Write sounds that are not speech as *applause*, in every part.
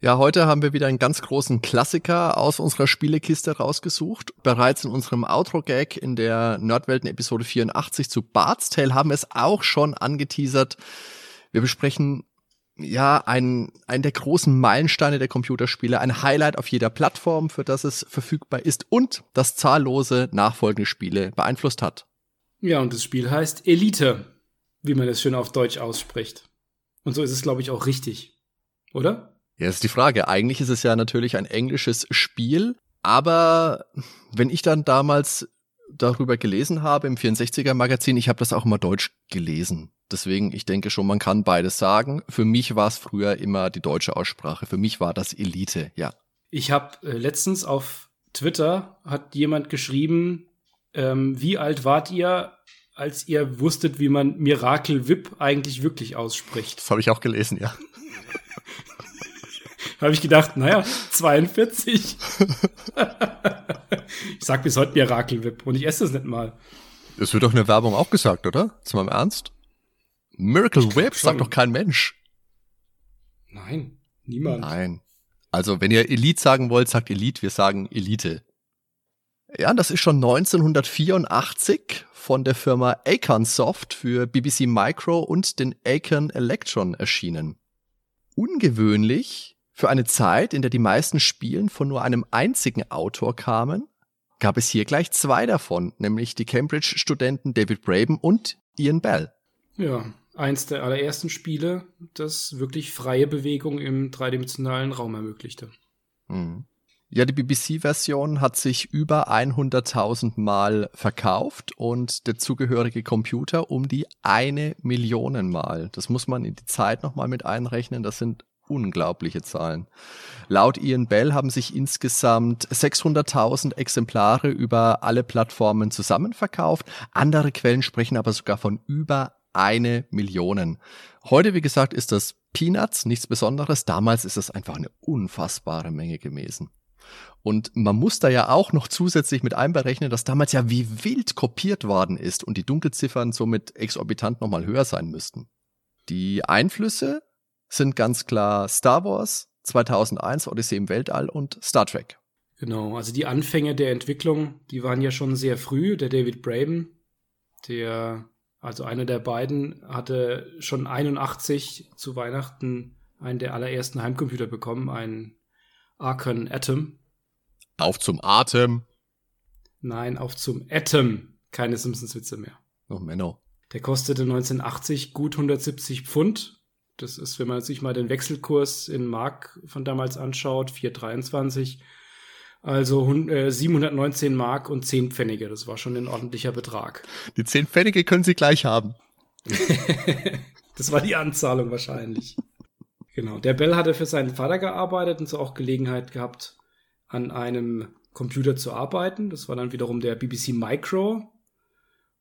Ja, heute haben wir wieder einen ganz großen Klassiker aus unserer Spielekiste rausgesucht. Bereits in unserem Outro-Gag in der Nerdwelten-Episode 84 zu Bart's Tale haben wir es auch schon angeteasert. Wir besprechen ja einen, einen der großen Meilensteine der Computerspiele, ein Highlight auf jeder Plattform, für das es verfügbar ist und das zahllose nachfolgende Spiele beeinflusst hat. Ja, und das Spiel heißt Elite, wie man es schön auf Deutsch ausspricht. Und so ist es, glaube ich, auch richtig. Oder? Ja, ist die Frage. Eigentlich ist es ja natürlich ein englisches Spiel, aber wenn ich dann damals darüber gelesen habe im 64er Magazin, ich habe das auch immer deutsch gelesen. Deswegen, ich denke schon, man kann beides sagen. Für mich war es früher immer die deutsche Aussprache. Für mich war das Elite, ja. Ich habe äh, letztens auf Twitter hat jemand geschrieben, ähm, wie alt wart ihr, als ihr wusstet, wie man Miracle Whip eigentlich wirklich ausspricht? Das habe ich auch gelesen, ja. *laughs* *laughs* habe ich gedacht, naja, 42. ich sag bis heute Miracle Whip und ich esse es nicht mal. Das wird doch in der Werbung auch gesagt, oder? Ist mal im Ernst? Miracle Whip sagt doch kein Mensch. Nein, niemand. Nein. Also, wenn ihr Elite sagen wollt, sagt Elite, wir sagen Elite. Ja, das ist schon 1984 von der Firma Acorn Soft für BBC Micro und den Acorn Electron erschienen. Ungewöhnlich für eine Zeit, in der die meisten Spielen von nur einem einzigen Autor kamen, gab es hier gleich zwei davon, nämlich die Cambridge-Studenten David Braben und Ian Bell. Ja, eins der allerersten Spiele, das wirklich freie Bewegung im dreidimensionalen Raum ermöglichte. Mhm. Ja, die BBC-Version hat sich über 100.000 Mal verkauft und der zugehörige Computer um die eine Million Mal. Das muss man in die Zeit nochmal mit einrechnen. Das sind unglaubliche Zahlen. Laut Ian Bell haben sich insgesamt 600.000 Exemplare über alle Plattformen zusammenverkauft. Andere Quellen sprechen aber sogar von über eine Million. Heute, wie gesagt, ist das Peanuts, nichts Besonderes. Damals ist es einfach eine unfassbare Menge gewesen. Und man muss da ja auch noch zusätzlich mit einberechnen, dass damals ja wie wild kopiert worden ist und die Dunkelziffern somit exorbitant nochmal höher sein müssten. Die Einflüsse sind ganz klar Star Wars, 2001 Odyssee im Weltall und Star Trek. Genau, also die Anfänge der Entwicklung, die waren ja schon sehr früh. Der David Braben, der, also einer der beiden, hatte schon 81 zu Weihnachten einen der allerersten Heimcomputer bekommen, einen Archon Atom. Auf zum Atem. Nein, auf zum Atom. Keine Simpsons-Witze mehr. Oh, Menno. Der kostete 1980 gut 170 Pfund das ist, wenn man sich mal den Wechselkurs in Mark von damals anschaut, 4,23. Also äh, 719 Mark und 10 Pfennige. Das war schon ein ordentlicher Betrag. Die 10 Pfennige können Sie gleich haben. *laughs* das war die Anzahlung wahrscheinlich. genau. Der Bell hatte für seinen Vater gearbeitet und so auch Gelegenheit gehabt, an einem Computer zu arbeiten. Das war dann wiederum der BBC Micro.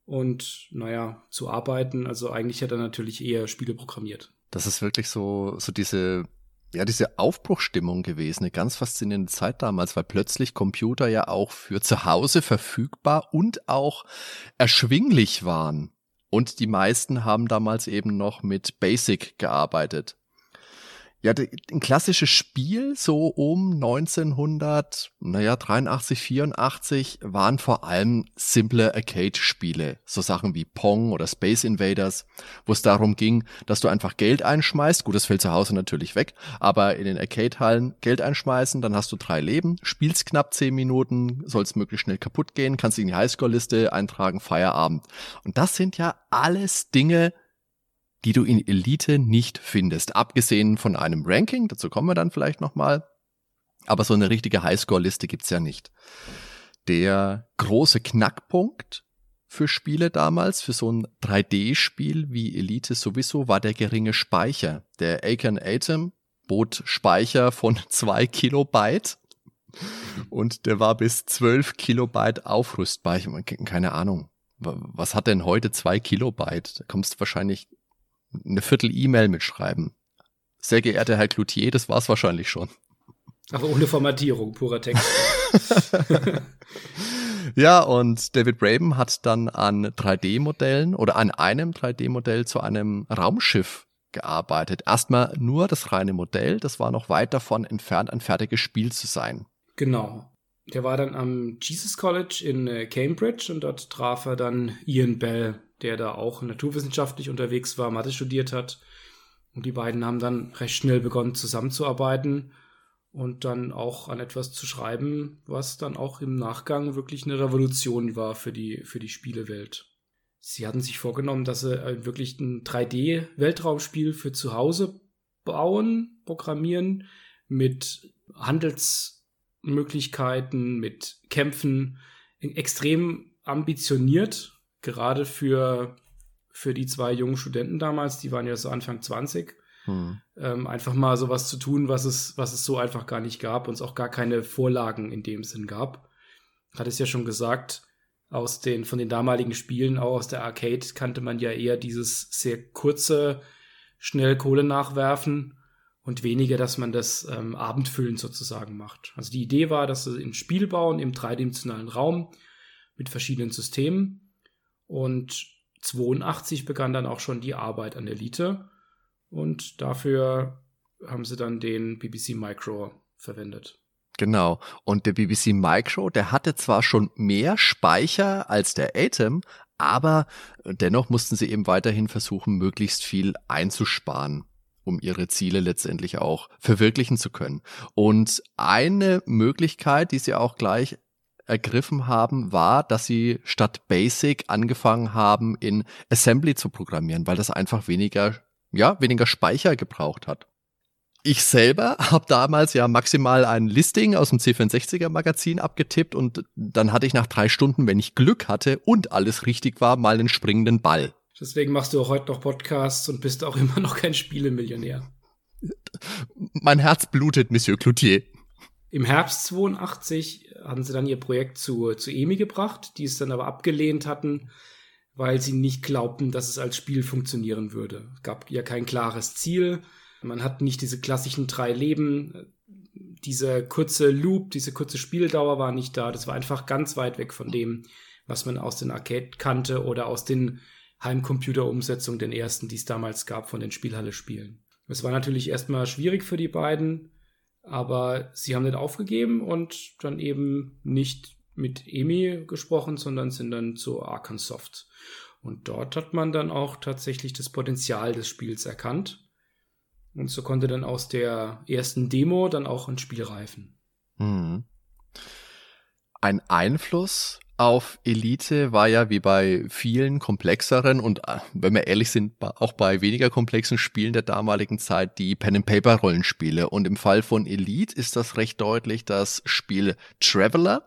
Und naja, zu arbeiten, also eigentlich hat er natürlich eher Spiele programmiert das ist wirklich so, so diese, ja, diese Aufbruchstimmung gewesen, eine ganz faszinierende Zeit damals, weil plötzlich Computer ja auch für zu Hause verfügbar und auch erschwinglich waren. Und die meisten haben damals eben noch mit Basic gearbeitet. Ja, ein klassisches Spiel so um 1900, naja, 83, 84 waren vor allem simple Arcade-Spiele. So Sachen wie Pong oder Space Invaders, wo es darum ging, dass du einfach Geld einschmeißt. Gut, das fällt zu Hause natürlich weg, aber in den Arcade-Hallen Geld einschmeißen, dann hast du drei Leben, spielst knapp zehn Minuten, sollst möglichst schnell kaputt gehen, kannst in die Highscore-Liste eintragen, Feierabend. Und das sind ja alles Dinge, die du in Elite nicht findest. Abgesehen von einem Ranking, dazu kommen wir dann vielleicht nochmal. Aber so eine richtige Highscore-Liste gibt's ja nicht. Der große Knackpunkt für Spiele damals, für so ein 3D-Spiel wie Elite sowieso, war der geringe Speicher. Der Acorn Atom bot Speicher von *laughs* zwei Kilobyte und der war bis 12 Kilobyte aufrüstbar. Ich, keine Ahnung Was hat denn heute zwei Kilobyte? Da kommst du wahrscheinlich eine Viertel E-Mail mitschreiben. Sehr geehrter Herr Cloutier, das war's wahrscheinlich schon. Aber ohne Formatierung, purer Text. *laughs* ja, und David Braben hat dann an 3D-Modellen oder an einem 3D-Modell zu einem Raumschiff gearbeitet. Erstmal nur das reine Modell, das war noch weit davon entfernt, ein fertiges Spiel zu sein. Genau. Der war dann am Jesus College in äh, Cambridge und dort traf er dann Ian Bell, der da auch naturwissenschaftlich unterwegs war, Mathe studiert hat. Und die beiden haben dann recht schnell begonnen zusammenzuarbeiten und dann auch an etwas zu schreiben, was dann auch im Nachgang wirklich eine Revolution war für die, für die Spielewelt. Sie hatten sich vorgenommen, dass sie äh, wirklich ein 3D-Weltraumspiel für zu Hause bauen, programmieren, mit Handelsmöglichkeiten, mit Kämpfen, extrem ambitioniert, gerade für, für die zwei jungen Studenten damals, die waren ja so Anfang 20 hm. Ähm, einfach mal sowas zu tun, was es, was es so einfach gar nicht gab und es auch gar keine Vorlagen in dem Sinn gab. Hat es ja schon gesagt, aus den, von den damaligen Spielen, auch aus der Arcade, kannte man ja eher dieses sehr kurze, schnell Kohle nachwerfen und weniger, dass man das ähm, abendfüllend sozusagen macht. Also die Idee war, dass sie ein Spiel bauen im dreidimensionalen Raum mit verschiedenen Systemen und 82 begann dann auch schon die Arbeit an Elite und dafür haben sie dann den BBC Micro verwendet. Genau. Und der BBC Micro, der hatte zwar schon mehr Speicher als der Atom, aber dennoch mussten sie eben weiterhin versuchen, möglichst viel einzusparen um ihre Ziele letztendlich auch verwirklichen zu können. Und eine Möglichkeit, die sie auch gleich ergriffen haben, war, dass sie statt Basic angefangen haben, in Assembly zu programmieren, weil das einfach weniger ja, weniger Speicher gebraucht hat. Ich selber *laughs* habe damals ja maximal ein Listing aus dem C64er Magazin abgetippt und dann hatte ich nach drei Stunden, wenn ich Glück hatte und alles richtig war, mal einen springenden Ball. Deswegen machst du auch heute noch Podcasts und bist auch *laughs* immer noch kein Spielemillionär. Mein Herz blutet, Monsieur Cloutier. Im Herbst 82 haben sie dann ihr Projekt zu, zu EMI gebracht, die es dann aber abgelehnt hatten, weil sie nicht glaubten, dass es als Spiel funktionieren würde. Es gab ja kein klares Ziel. Man hat nicht diese klassischen drei Leben. Dieser kurze Loop, diese kurze Spieldauer war nicht da. Das war einfach ganz weit weg von dem, was man aus den Arcade kannte oder aus den Heimcomputer-Umsetzungen, den ersten, die es damals gab von den Spielhalle-Spielen. Es war natürlich erstmal schwierig für die beiden, aber sie haben nicht aufgegeben und dann eben nicht mit EMI gesprochen, sondern sind dann zu Arkansoft. Und dort hat man dann auch tatsächlich das Potenzial des Spiels erkannt. Und so konnte dann aus der ersten Demo dann auch ein Spiel reifen. Mhm. Ein Einfluss auf Elite war ja wie bei vielen komplexeren und äh, wenn wir ehrlich sind, auch bei weniger komplexen Spielen der damaligen Zeit die Pen-and-Paper-Rollenspiele. Und im Fall von Elite ist das recht deutlich das Spiel Traveler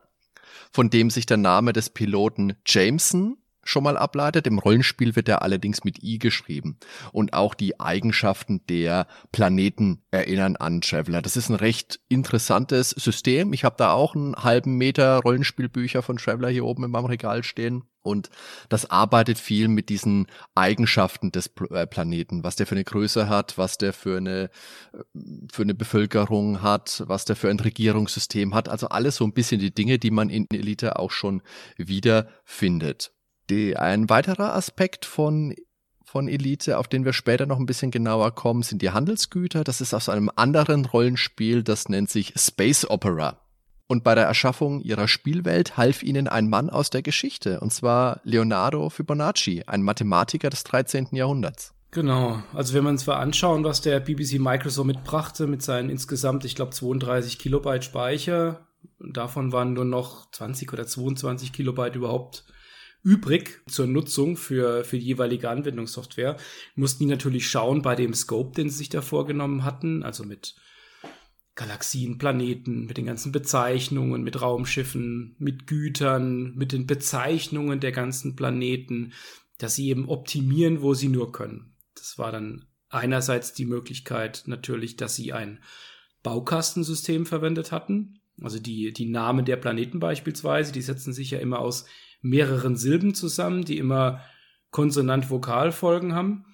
von dem sich der Name des Piloten Jameson schon mal ableitet. Im Rollenspiel wird er allerdings mit I geschrieben. Und auch die Eigenschaften der Planeten erinnern an Traveler. Das ist ein recht interessantes System. Ich habe da auch einen halben Meter Rollenspielbücher von Traveler hier oben in meinem Regal stehen. Und das arbeitet viel mit diesen Eigenschaften des äh, Planeten, was der für eine Größe hat, was der für eine, äh, für eine Bevölkerung hat, was der für ein Regierungssystem hat. Also alles so ein bisschen die Dinge, die man in Elite auch schon wiederfindet. Die, ein weiterer Aspekt von von Elite, auf den wir später noch ein bisschen genauer kommen, sind die Handelsgüter. Das ist aus einem anderen Rollenspiel, das nennt sich Space Opera. Und bei der Erschaffung ihrer Spielwelt half ihnen ein Mann aus der Geschichte, und zwar Leonardo Fibonacci, ein Mathematiker des 13. Jahrhunderts. Genau, also wenn wir uns mal anschauen, was der BBC Microsoft mitbrachte mit seinen insgesamt, ich glaube, 32 Kilobyte Speicher, davon waren nur noch 20 oder 22 Kilobyte überhaupt übrig zur Nutzung für, für die jeweilige Anwendungssoftware, mussten die natürlich schauen bei dem Scope, den sie sich da vorgenommen hatten, also mit Galaxien, Planeten, mit den ganzen Bezeichnungen, mit Raumschiffen, mit Gütern, mit den Bezeichnungen der ganzen Planeten, dass sie eben optimieren, wo sie nur können. Das war dann einerseits die Möglichkeit natürlich, dass sie ein Baukastensystem verwendet hatten. Also die, die Namen der Planeten beispielsweise, die setzen sich ja immer aus mehreren Silben zusammen, die immer Konsonant-Vokal-Folgen haben.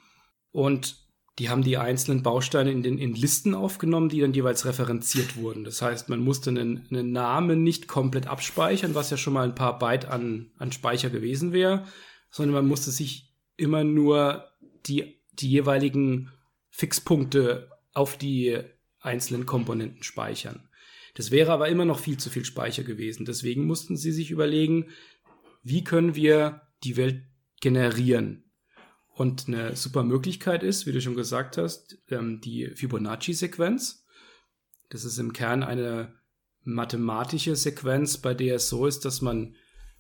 Und die haben die einzelnen Bausteine in den in Listen aufgenommen, die dann jeweils referenziert wurden. Das heißt, man musste einen, einen Namen nicht komplett abspeichern, was ja schon mal ein paar Byte an, an Speicher gewesen wäre, sondern man musste sich immer nur die, die jeweiligen Fixpunkte auf die einzelnen Komponenten speichern. Das wäre aber immer noch viel zu viel Speicher gewesen. Deswegen mussten sie sich überlegen, wie können wir die Welt generieren? Und eine super Möglichkeit ist, wie du schon gesagt hast, ähm, die Fibonacci-Sequenz. Das ist im Kern eine mathematische Sequenz, bei der es so ist, dass man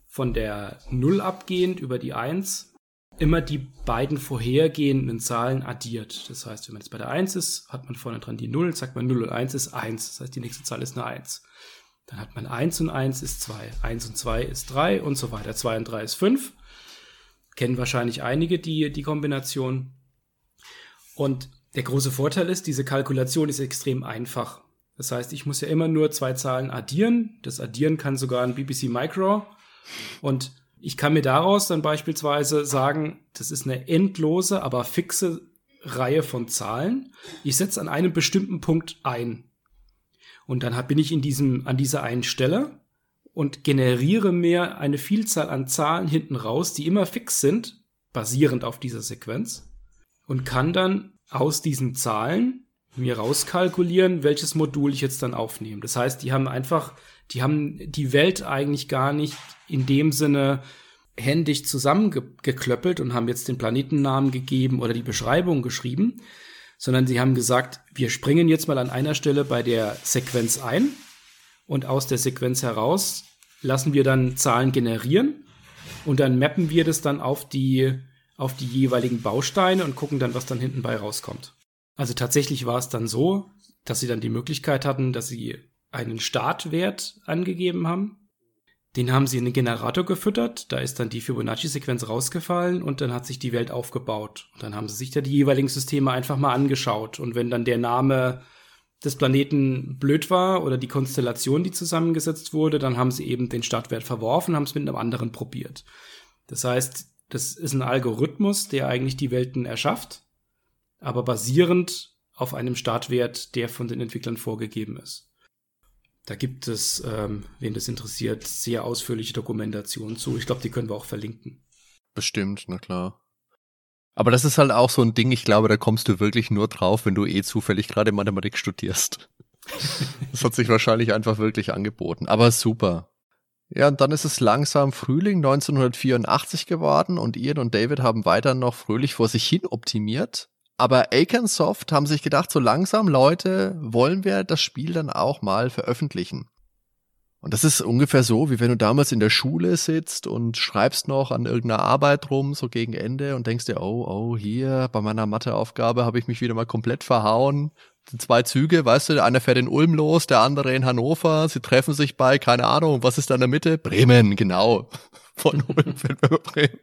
von der 0 abgehend über die 1 immer die beiden vorhergehenden Zahlen addiert. Das heißt, wenn man jetzt bei der 1 ist, hat man vorne dran die 0, sagt man 0 und 1 ist 1. Das heißt, die nächste Zahl ist eine 1. Dann hat man 1 und 1 ist 2, 1 und 2 ist 3 und so weiter. 2 und 3 ist 5. Kennen wahrscheinlich einige die, die Kombination. Und der große Vorteil ist, diese Kalkulation ist extrem einfach. Das heißt, ich muss ja immer nur zwei Zahlen addieren. Das Addieren kann sogar ein BBC Micro. Und ich kann mir daraus dann beispielsweise sagen, das ist eine endlose, aber fixe Reihe von Zahlen. Ich setze an einem bestimmten Punkt ein. Und dann bin ich in diesem, an dieser einen Stelle und generiere mir eine Vielzahl an Zahlen hinten raus, die immer fix sind, basierend auf dieser Sequenz, und kann dann aus diesen Zahlen mir rauskalkulieren, welches Modul ich jetzt dann aufnehme. Das heißt, die haben einfach, die haben die Welt eigentlich gar nicht in dem Sinne händisch zusammengeklöppelt und haben jetzt den Planetennamen gegeben oder die Beschreibung geschrieben, sondern sie haben gesagt, wir springen jetzt mal an einer Stelle bei der Sequenz ein und aus der Sequenz heraus lassen wir dann Zahlen generieren und dann mappen wir das dann auf die, auf die jeweiligen Bausteine und gucken dann, was dann hinten bei rauskommt. Also tatsächlich war es dann so, dass sie dann die Möglichkeit hatten, dass sie einen Startwert angegeben haben. Den haben sie in den Generator gefüttert, da ist dann die Fibonacci-Sequenz rausgefallen und dann hat sich die Welt aufgebaut. Und dann haben sie sich da die jeweiligen Systeme einfach mal angeschaut. Und wenn dann der Name des Planeten blöd war oder die Konstellation, die zusammengesetzt wurde, dann haben sie eben den Startwert verworfen, haben es mit einem anderen probiert. Das heißt, das ist ein Algorithmus, der eigentlich die Welten erschafft, aber basierend auf einem Startwert, der von den Entwicklern vorgegeben ist. Da gibt es, ähm, wen das interessiert, sehr ausführliche Dokumentationen zu. Ich glaube, die können wir auch verlinken. Bestimmt, na klar. Aber das ist halt auch so ein Ding, ich glaube, da kommst du wirklich nur drauf, wenn du eh zufällig gerade Mathematik studierst. *laughs* das hat sich wahrscheinlich einfach wirklich angeboten. Aber super. Ja, und dann ist es langsam Frühling 1984 geworden und Ian und David haben weiter noch fröhlich vor sich hin optimiert. Aber Akensoft haben sich gedacht, so langsam, Leute, wollen wir das Spiel dann auch mal veröffentlichen. Und das ist ungefähr so, wie wenn du damals in der Schule sitzt und schreibst noch an irgendeiner Arbeit rum, so gegen Ende und denkst dir, oh, oh, hier bei meiner Matheaufgabe habe ich mich wieder mal komplett verhauen. Zwei Züge, weißt du, der eine fährt in Ulm los, der andere in Hannover, sie treffen sich bei, keine Ahnung, was ist da in der Mitte? Bremen, genau. *laughs* Von Ulm fährt Bremen.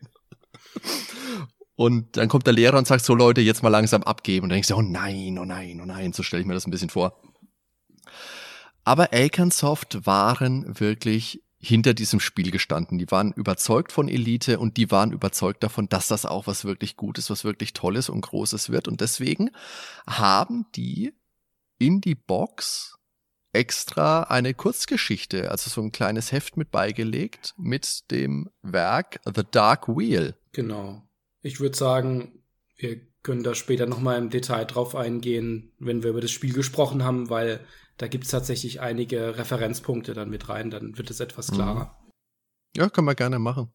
Und dann kommt der Lehrer und sagt so, Leute, jetzt mal langsam abgeben. Und dann denkst du, oh nein, oh nein, oh nein, so stelle ich mir das ein bisschen vor. Aber Akensoft waren wirklich hinter diesem Spiel gestanden. Die waren überzeugt von Elite und die waren überzeugt davon, dass das auch was wirklich Gutes, was wirklich Tolles und Großes wird. Und deswegen haben die in die Box extra eine Kurzgeschichte, also so ein kleines Heft mit beigelegt mit dem Werk The Dark Wheel. Genau. Ich würde sagen, wir können da später nochmal im Detail drauf eingehen, wenn wir über das Spiel gesprochen haben, weil da gibt es tatsächlich einige Referenzpunkte dann mit rein, dann wird es etwas mhm. klarer. Ja, können wir gerne machen.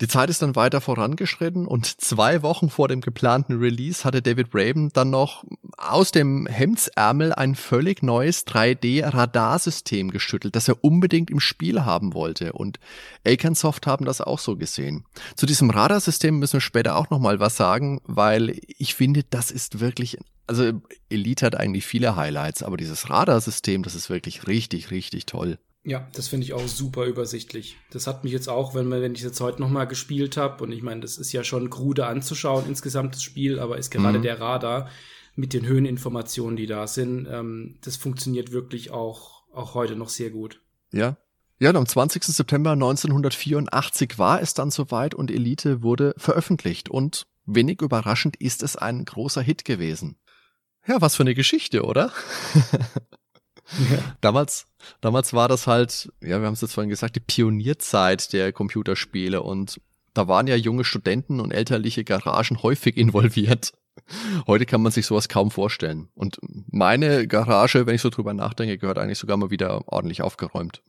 Die Zeit ist dann weiter vorangeschritten und zwei Wochen vor dem geplanten Release hatte David Braben dann noch aus dem Hemdsärmel ein völlig neues 3D-Radarsystem geschüttelt, das er unbedingt im Spiel haben wollte. Und Akensoft haben das auch so gesehen. Zu diesem Radarsystem müssen wir später auch nochmal was sagen, weil ich finde, das ist wirklich also Elite hat eigentlich viele Highlights, aber dieses Radarsystem, das ist wirklich richtig, richtig toll. Ja, das finde ich auch super übersichtlich. Das hat mich jetzt auch, wenn, wenn ich jetzt heute nochmal gespielt habe, und ich meine, das ist ja schon krude anzuschauen insgesamt das Spiel, aber ist gerade mhm. der Radar mit den Höheninformationen, die da sind, ähm, das funktioniert wirklich auch auch heute noch sehr gut. Ja. Ja, und am 20. September 1984 war es dann soweit und Elite wurde veröffentlicht und wenig überraschend ist es ein großer Hit gewesen. Ja, was für eine Geschichte, oder? *laughs* Ja. Damals, damals war das halt, ja, wir haben es jetzt vorhin gesagt, die Pionierzeit der Computerspiele und da waren ja junge Studenten und elterliche Garagen häufig involviert. Heute kann man sich sowas kaum vorstellen. Und meine Garage, wenn ich so drüber nachdenke, gehört eigentlich sogar mal wieder ordentlich aufgeräumt.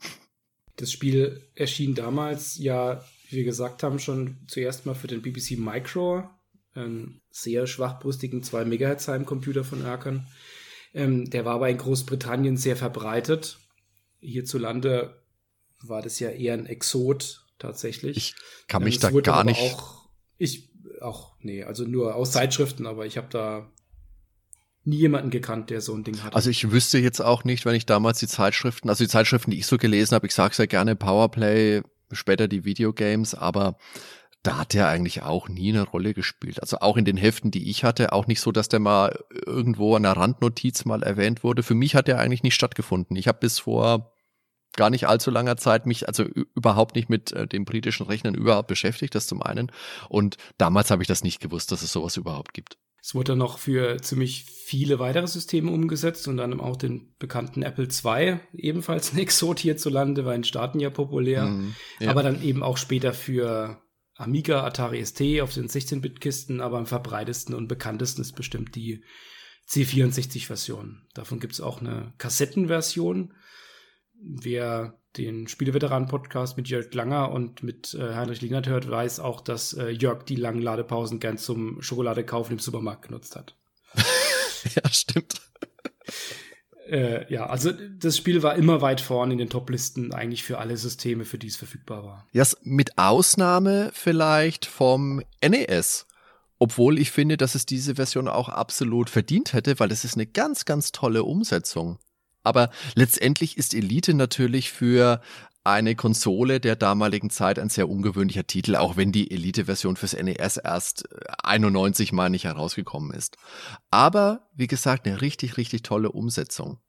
Das Spiel erschien damals ja, wie wir gesagt haben, schon zuerst mal für den BBC Micro, einen sehr schwachbrüstigen 2 MHz Heimcomputer von Erkern. Ähm, der war aber in Großbritannien sehr verbreitet. Hierzulande war das ja eher ein Exot tatsächlich. Ich kann mich ähm, da gar nicht. Auch, ich auch, nee, also nur aus Zeitschriften, aber ich habe da nie jemanden gekannt, der so ein Ding hat. Also ich wüsste jetzt auch nicht, wenn ich damals die Zeitschriften, also die Zeitschriften, die ich so gelesen habe, ich sage ja gerne Powerplay, später die Videogames, aber da hat der eigentlich auch nie eine Rolle gespielt. Also auch in den Heften, die ich hatte, auch nicht so, dass der mal irgendwo an der Randnotiz mal erwähnt wurde. Für mich hat der eigentlich nicht stattgefunden. Ich habe bis vor gar nicht allzu langer Zeit mich also überhaupt nicht mit äh, den britischen Rechnern überhaupt beschäftigt, das zum einen. Und damals habe ich das nicht gewusst, dass es sowas überhaupt gibt. Es wurde dann noch für ziemlich viele weitere Systeme umgesetzt und dann auch den bekannten Apple II, ebenfalls *laughs* ein Exot hierzulande, war in Staaten ja populär, mm, ja. aber dann eben auch später für Amiga, Atari ST auf den 16-Bit-Kisten, aber am verbreitesten und bekanntesten ist bestimmt die C64-Version. Davon gibt es auch eine Kassettenversion. Wer den Spieleveteran-Podcast mit Jörg Langer und mit äh, Heinrich Lienert hört, weiß auch, dass äh, Jörg die langen Ladepausen gern zum Schokoladekaufen im Supermarkt genutzt hat. *laughs* ja, stimmt. Äh, ja, also das Spiel war immer weit vorne in den Top-Listen eigentlich für alle Systeme, für die es verfügbar war. Ja, mit Ausnahme vielleicht vom NES. Obwohl ich finde, dass es diese Version auch absolut verdient hätte, weil es ist eine ganz, ganz tolle Umsetzung. Aber letztendlich ist Elite natürlich für eine Konsole der damaligen Zeit ein sehr ungewöhnlicher Titel, auch wenn die Elite-Version fürs NES erst 91 mal nicht herausgekommen ist. Aber, wie gesagt, eine richtig, richtig tolle Umsetzung.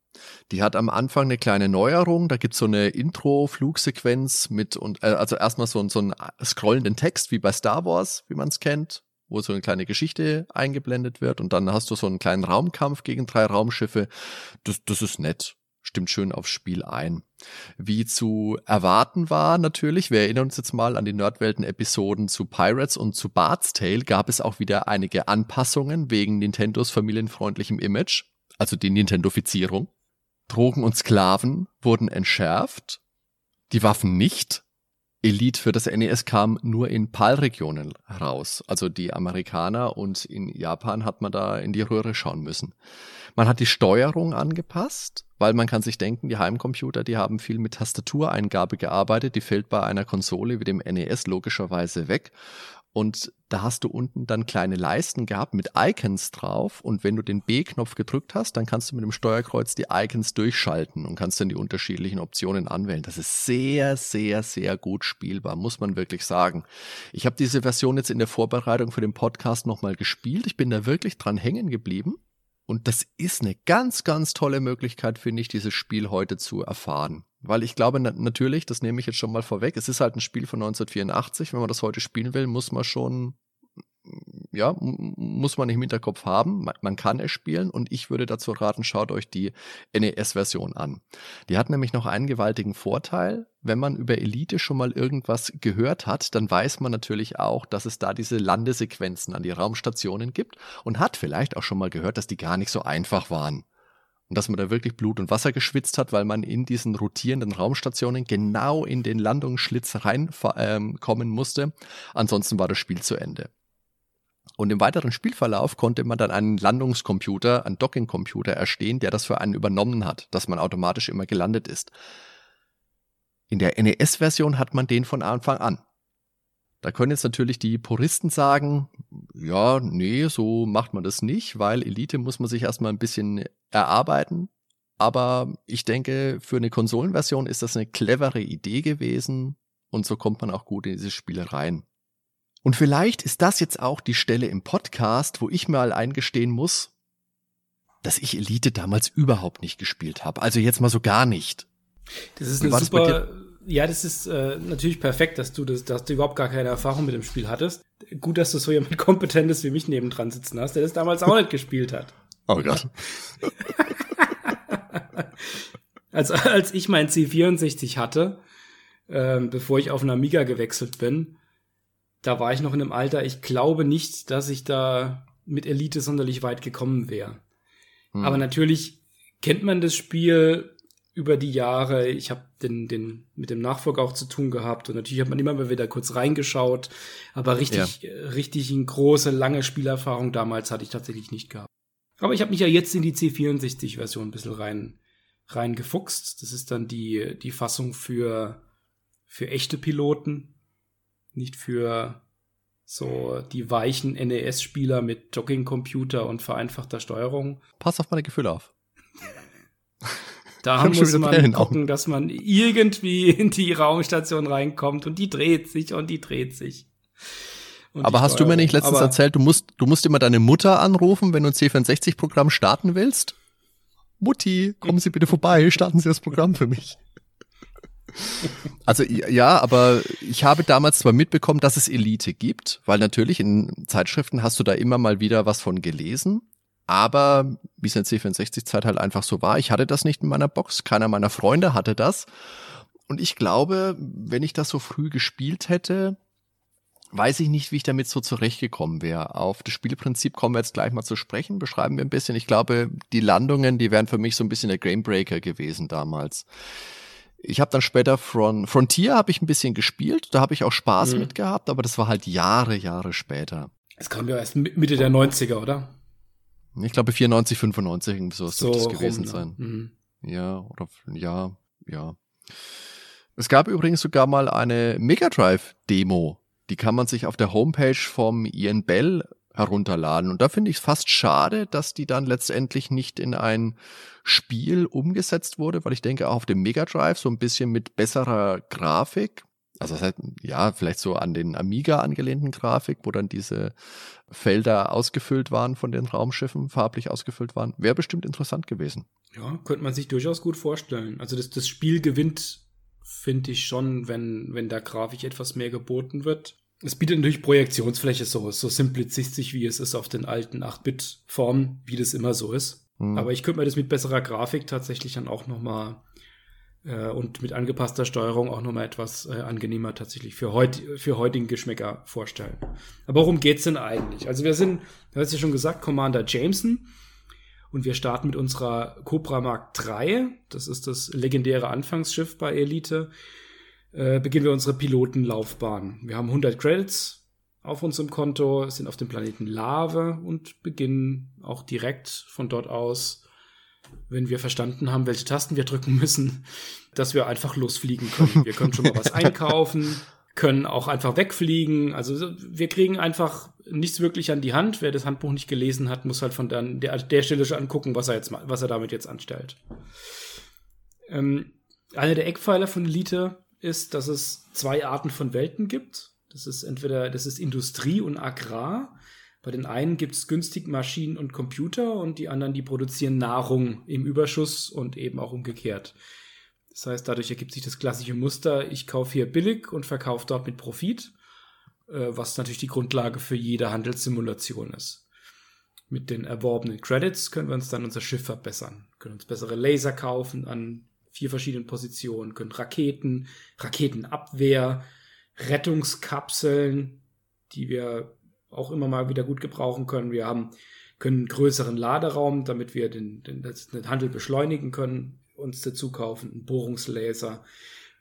Die hat am Anfang eine kleine Neuerung, da gibt's so eine Intro-Flugsequenz mit und äh, also erstmal so, so einen scrollenden Text wie bei Star Wars, wie man es kennt, wo so eine kleine Geschichte eingeblendet wird und dann hast du so einen kleinen Raumkampf gegen drei Raumschiffe. Das, das ist nett. Stimmt schön aufs Spiel ein. Wie zu erwarten war natürlich, wir erinnern uns jetzt mal an die Nerdwelten-Episoden zu Pirates und zu Bart's Tale, gab es auch wieder einige Anpassungen wegen Nintendos familienfreundlichem Image, also die Nintendofizierung. Drogen und Sklaven wurden entschärft, die Waffen nicht, Elite für das NES kam nur in PAL-Regionen raus. Also die Amerikaner und in Japan hat man da in die Röhre schauen müssen. Man hat die Steuerung angepasst, weil man kann sich denken, die Heimcomputer, die haben viel mit Tastatureingabe gearbeitet, die fällt bei einer Konsole wie dem NES logischerweise weg. Und da hast du unten dann kleine Leisten gehabt mit Icons drauf. Und wenn du den B-Knopf gedrückt hast, dann kannst du mit dem Steuerkreuz die Icons durchschalten und kannst dann die unterschiedlichen Optionen anwählen. Das ist sehr, sehr, sehr gut spielbar, muss man wirklich sagen. Ich habe diese Version jetzt in der Vorbereitung für den Podcast nochmal gespielt. Ich bin da wirklich dran hängen geblieben. Und das ist eine ganz, ganz tolle Möglichkeit, finde ich, dieses Spiel heute zu erfahren. Weil ich glaube na natürlich, das nehme ich jetzt schon mal vorweg, es ist halt ein Spiel von 1984. Wenn man das heute spielen will, muss man schon ja, muss man im Hinterkopf haben. Man, man, kann es spielen und ich würde dazu raten, schaut euch die NES-Version an. Die hat nämlich noch einen gewaltigen Vorteil. Wenn man über Elite schon mal irgendwas gehört hat, dann weiß man natürlich auch, dass es da diese Landesequenzen an die Raumstationen gibt und hat vielleicht auch schon mal gehört, dass die gar nicht so einfach waren. Und dass man da wirklich Blut und Wasser geschwitzt hat, weil man in diesen rotierenden Raumstationen genau in den Landungsschlitz reinkommen ähm, musste. Ansonsten war das Spiel zu Ende. Und im weiteren Spielverlauf konnte man dann einen Landungscomputer, einen Dockingcomputer erstehen, der das für einen übernommen hat, dass man automatisch immer gelandet ist. In der NES-Version hat man den von Anfang an. Da können jetzt natürlich die Puristen sagen, ja, nee, so macht man das nicht, weil Elite muss man sich erstmal ein bisschen erarbeiten. Aber ich denke, für eine Konsolenversion ist das eine clevere Idee gewesen und so kommt man auch gut in dieses Spiel rein. Und vielleicht ist das jetzt auch die Stelle im Podcast, wo ich mal eingestehen muss, dass ich Elite damals überhaupt nicht gespielt habe. Also jetzt mal so gar nicht. Das ist eine super. Ja, das ist äh, natürlich perfekt, dass du das, dass du überhaupt gar keine Erfahrung mit dem Spiel hattest. Gut, dass du so jemand *laughs* Kompetentes wie mich nebendran sitzen hast, der das damals auch nicht gespielt hat. Oh Gott. *laughs* als, als ich mein C64 hatte, äh, bevor ich auf einen Amiga gewechselt bin, da war ich noch in einem Alter, ich glaube nicht, dass ich da mit Elite sonderlich weit gekommen wäre. Hm. Aber natürlich kennt man das Spiel über die Jahre. Ich habe den, den mit dem Nachfolger auch zu tun gehabt und natürlich hat man immer mal wieder kurz reingeschaut, aber richtig, ja. richtig eine große, lange Spielerfahrung damals hatte ich tatsächlich nicht gehabt. Aber ich habe mich ja jetzt in die C64-Version ein bisschen rein, reingefuchst. Das ist dann die, die Fassung für, für echte Piloten, nicht für so die weichen NES-Spieler mit Jogging-Computer und vereinfachter Steuerung. Pass auf meine Gefühle auf. *laughs* Da muss man gucken, dass man irgendwie *laughs* in die Raumstation reinkommt und die dreht sich und die dreht sich. Und Aber hast du mir nicht letztens Aber erzählt, du musst, du musst immer deine Mutter anrufen, wenn du ein C64-Programm starten willst? Mutti, kommen Sie bitte vorbei, starten Sie das Programm für mich. Also ja, aber ich habe damals zwar mitbekommen, dass es Elite gibt, weil natürlich in Zeitschriften hast du da immer mal wieder was von gelesen. Aber wie es in der C64-Zeit halt einfach so war, ich hatte das nicht in meiner Box, keiner meiner Freunde hatte das. Und ich glaube, wenn ich das so früh gespielt hätte, weiß ich nicht, wie ich damit so zurechtgekommen wäre. Auf das Spielprinzip kommen wir jetzt gleich mal zu sprechen, beschreiben wir ein bisschen. Ich glaube, die Landungen, die wären für mich so ein bisschen der Gamebreaker gewesen damals. Ich habe dann später Front, Frontier habe ich ein bisschen gespielt, da habe ich auch Spaß mhm. mit gehabt, aber das war halt Jahre, Jahre später. Es kam ja erst Mitte der 90er, oder? Ich glaube 94, 95, so, so das gewesen rum, ne? sein. Mhm. Ja, oder ja, ja. Es gab übrigens sogar mal eine Mega Drive Demo. Die kann man sich auf der Homepage vom Ian Bell herunterladen. Und da finde ich es fast schade, dass die dann letztendlich nicht in ein Spiel umgesetzt wurde, weil ich denke auch auf dem Mega Drive so ein bisschen mit besserer Grafik, also das heißt, ja, vielleicht so an den Amiga angelehnten Grafik, wo dann diese Felder ausgefüllt waren von den Raumschiffen, farblich ausgefüllt waren, wäre bestimmt interessant gewesen. Ja, könnte man sich durchaus gut vorstellen. Also das, das Spiel gewinnt, finde ich schon, wenn, wenn der Grafik etwas mehr geboten wird. Es bietet natürlich Projektionsfläche so, so simplizistisch, wie es ist auf den alten 8-Bit-Formen, wie das immer so ist. Mhm. Aber ich könnte mir das mit besserer Grafik tatsächlich dann auch noch mal äh, und mit angepasster Steuerung auch nochmal etwas äh, angenehmer tatsächlich für, heut, für heutigen Geschmäcker vorstellen. Aber worum geht's denn eigentlich? Also wir sind, du hast ja schon gesagt, Commander Jameson und wir starten mit unserer Cobra Mark III. Das ist das legendäre Anfangsschiff bei Elite. Äh, beginnen wir unsere Pilotenlaufbahn. Wir haben 100 Credits auf unserem Konto, sind auf dem Planeten Lave und beginnen auch direkt von dort aus wenn wir verstanden haben, welche Tasten wir drücken müssen, dass wir einfach losfliegen können. Wir können schon mal was *laughs* einkaufen, können auch einfach wegfliegen. Also wir kriegen einfach nichts wirklich an die Hand. Wer das Handbuch nicht gelesen hat, muss halt von dann der, der Stelle schon angucken, was er jetzt was er damit jetzt anstellt. Ähm, einer der Eckpfeiler von Elite ist, dass es zwei Arten von Welten gibt. Das ist entweder das ist Industrie und Agrar. Bei den einen gibt es günstig Maschinen und Computer und die anderen, die produzieren Nahrung im Überschuss und eben auch umgekehrt. Das heißt, dadurch ergibt sich das klassische Muster, ich kaufe hier billig und verkaufe dort mit Profit, äh, was natürlich die Grundlage für jede Handelssimulation ist. Mit den erworbenen Credits können wir uns dann unser Schiff verbessern, können uns bessere Laser kaufen an vier verschiedenen Positionen, können Raketen, Raketenabwehr, Rettungskapseln, die wir auch immer mal wieder gut gebrauchen können. Wir haben können einen größeren Laderaum, damit wir den, den, den Handel beschleunigen können, uns dazu kaufen, einen Bohrungslaser,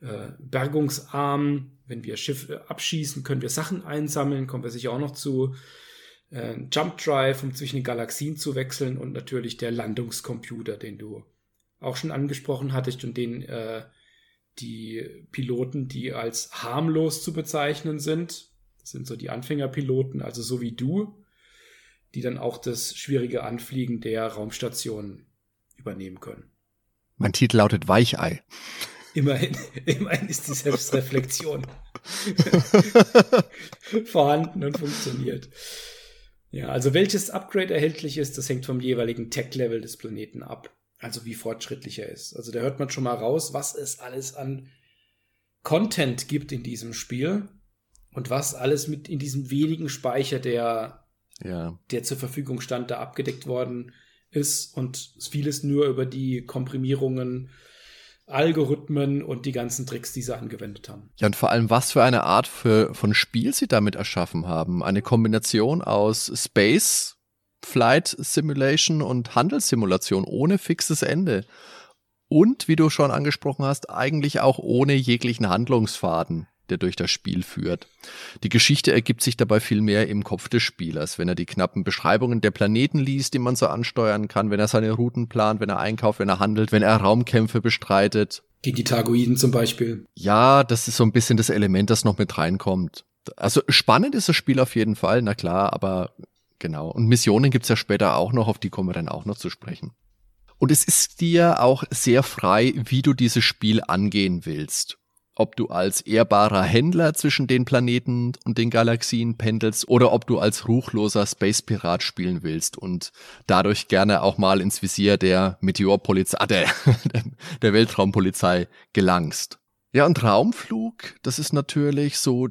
äh, Bergungsarm. Wenn wir Schiffe abschießen, können wir Sachen einsammeln, kommen wir sicher auch noch zu. Äh, Jump Drive, um zwischen den Galaxien zu wechseln und natürlich der Landungscomputer, den du auch schon angesprochen hattest und den äh, die Piloten, die als harmlos zu bezeichnen sind, das sind so die Anfängerpiloten, also so wie du, die dann auch das schwierige Anfliegen der Raumstation übernehmen können. Mein Titel lautet Weichei. Immerhin, *laughs* immerhin ist die Selbstreflexion *laughs* vorhanden und funktioniert. Ja, also welches Upgrade erhältlich ist, das hängt vom jeweiligen Tech-Level des Planeten ab. Also wie fortschrittlich er ist. Also da hört man schon mal raus, was es alles an Content gibt in diesem Spiel und was alles mit in diesem wenigen Speicher, der, ja. der zur Verfügung stand, da abgedeckt worden ist und vieles nur über die Komprimierungen Algorithmen und die ganzen Tricks, die sie angewendet haben. Ja, und vor allem, was für eine Art für, von Spiel sie damit erschaffen haben. Eine Kombination aus Space, Flight Simulation und Handelssimulation ohne fixes Ende. Und, wie du schon angesprochen hast, eigentlich auch ohne jeglichen Handlungsfaden der durch das Spiel führt. Die Geschichte ergibt sich dabei vielmehr im Kopf des Spielers, wenn er die knappen Beschreibungen der Planeten liest, die man so ansteuern kann, wenn er seine Routen plant, wenn er einkauft, wenn er handelt, wenn er Raumkämpfe bestreitet. Gegen die Targoiden zum Beispiel. Ja, das ist so ein bisschen das Element, das noch mit reinkommt. Also spannend ist das Spiel auf jeden Fall, na klar, aber genau. Und Missionen gibt's ja später auch noch, auf die kommen wir dann auch noch zu sprechen. Und es ist dir auch sehr frei, wie du dieses Spiel angehen willst ob du als ehrbarer Händler zwischen den Planeten und den Galaxien pendelst oder ob du als ruchloser Space Pirat spielen willst und dadurch gerne auch mal ins Visier der Meteorpolizei, ah, der, *laughs* der Weltraumpolizei gelangst. Ja, und Raumflug, das ist natürlich so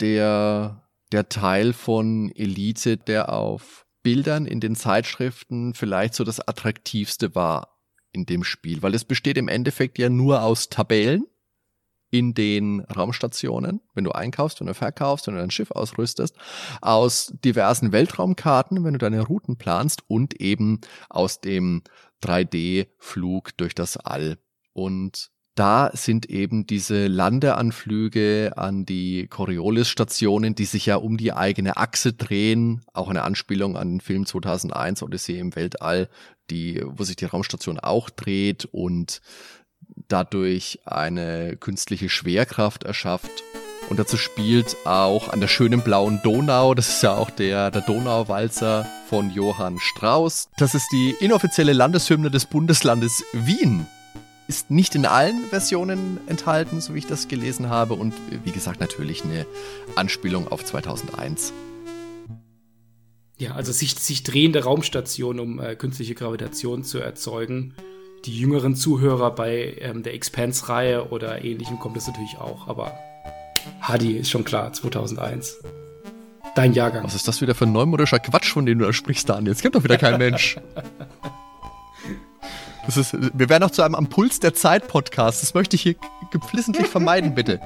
der, der Teil von Elite, der auf Bildern in den Zeitschriften vielleicht so das attraktivste war in dem Spiel, weil es besteht im Endeffekt ja nur aus Tabellen in den Raumstationen, wenn du einkaufst, wenn du verkaufst, wenn du dein Schiff ausrüstest, aus diversen Weltraumkarten, wenn du deine Routen planst und eben aus dem 3D-Flug durch das All. Und da sind eben diese Landeanflüge an die Coriolis-Stationen, die sich ja um die eigene Achse drehen, auch eine Anspielung an den Film 2001 Odyssee im Weltall, die, wo sich die Raumstation auch dreht und dadurch eine künstliche Schwerkraft erschafft. Und dazu spielt auch an der schönen blauen Donau, das ist ja auch der, der Donauwalzer von Johann Strauss. Das ist die inoffizielle Landeshymne des Bundeslandes Wien. Ist nicht in allen Versionen enthalten, so wie ich das gelesen habe. Und wie gesagt, natürlich eine Anspielung auf 2001. Ja, also sich, sich drehende Raumstation, um äh, künstliche Gravitation zu erzeugen die jüngeren Zuhörer bei ähm, der Expanse-Reihe oder ähnlichem kommt es natürlich auch. Aber Hadi ist schon klar, 2001. Dein Jahrgang. Was ist das wieder für ein neumodischer Quatsch, von dem du da sprichst, Daniel? Jetzt kennt doch wieder kein *laughs* Mensch. Das ist, wir werden auch zu einem Am Puls der Zeit Podcast. Das möchte ich hier geflissentlich vermeiden, bitte.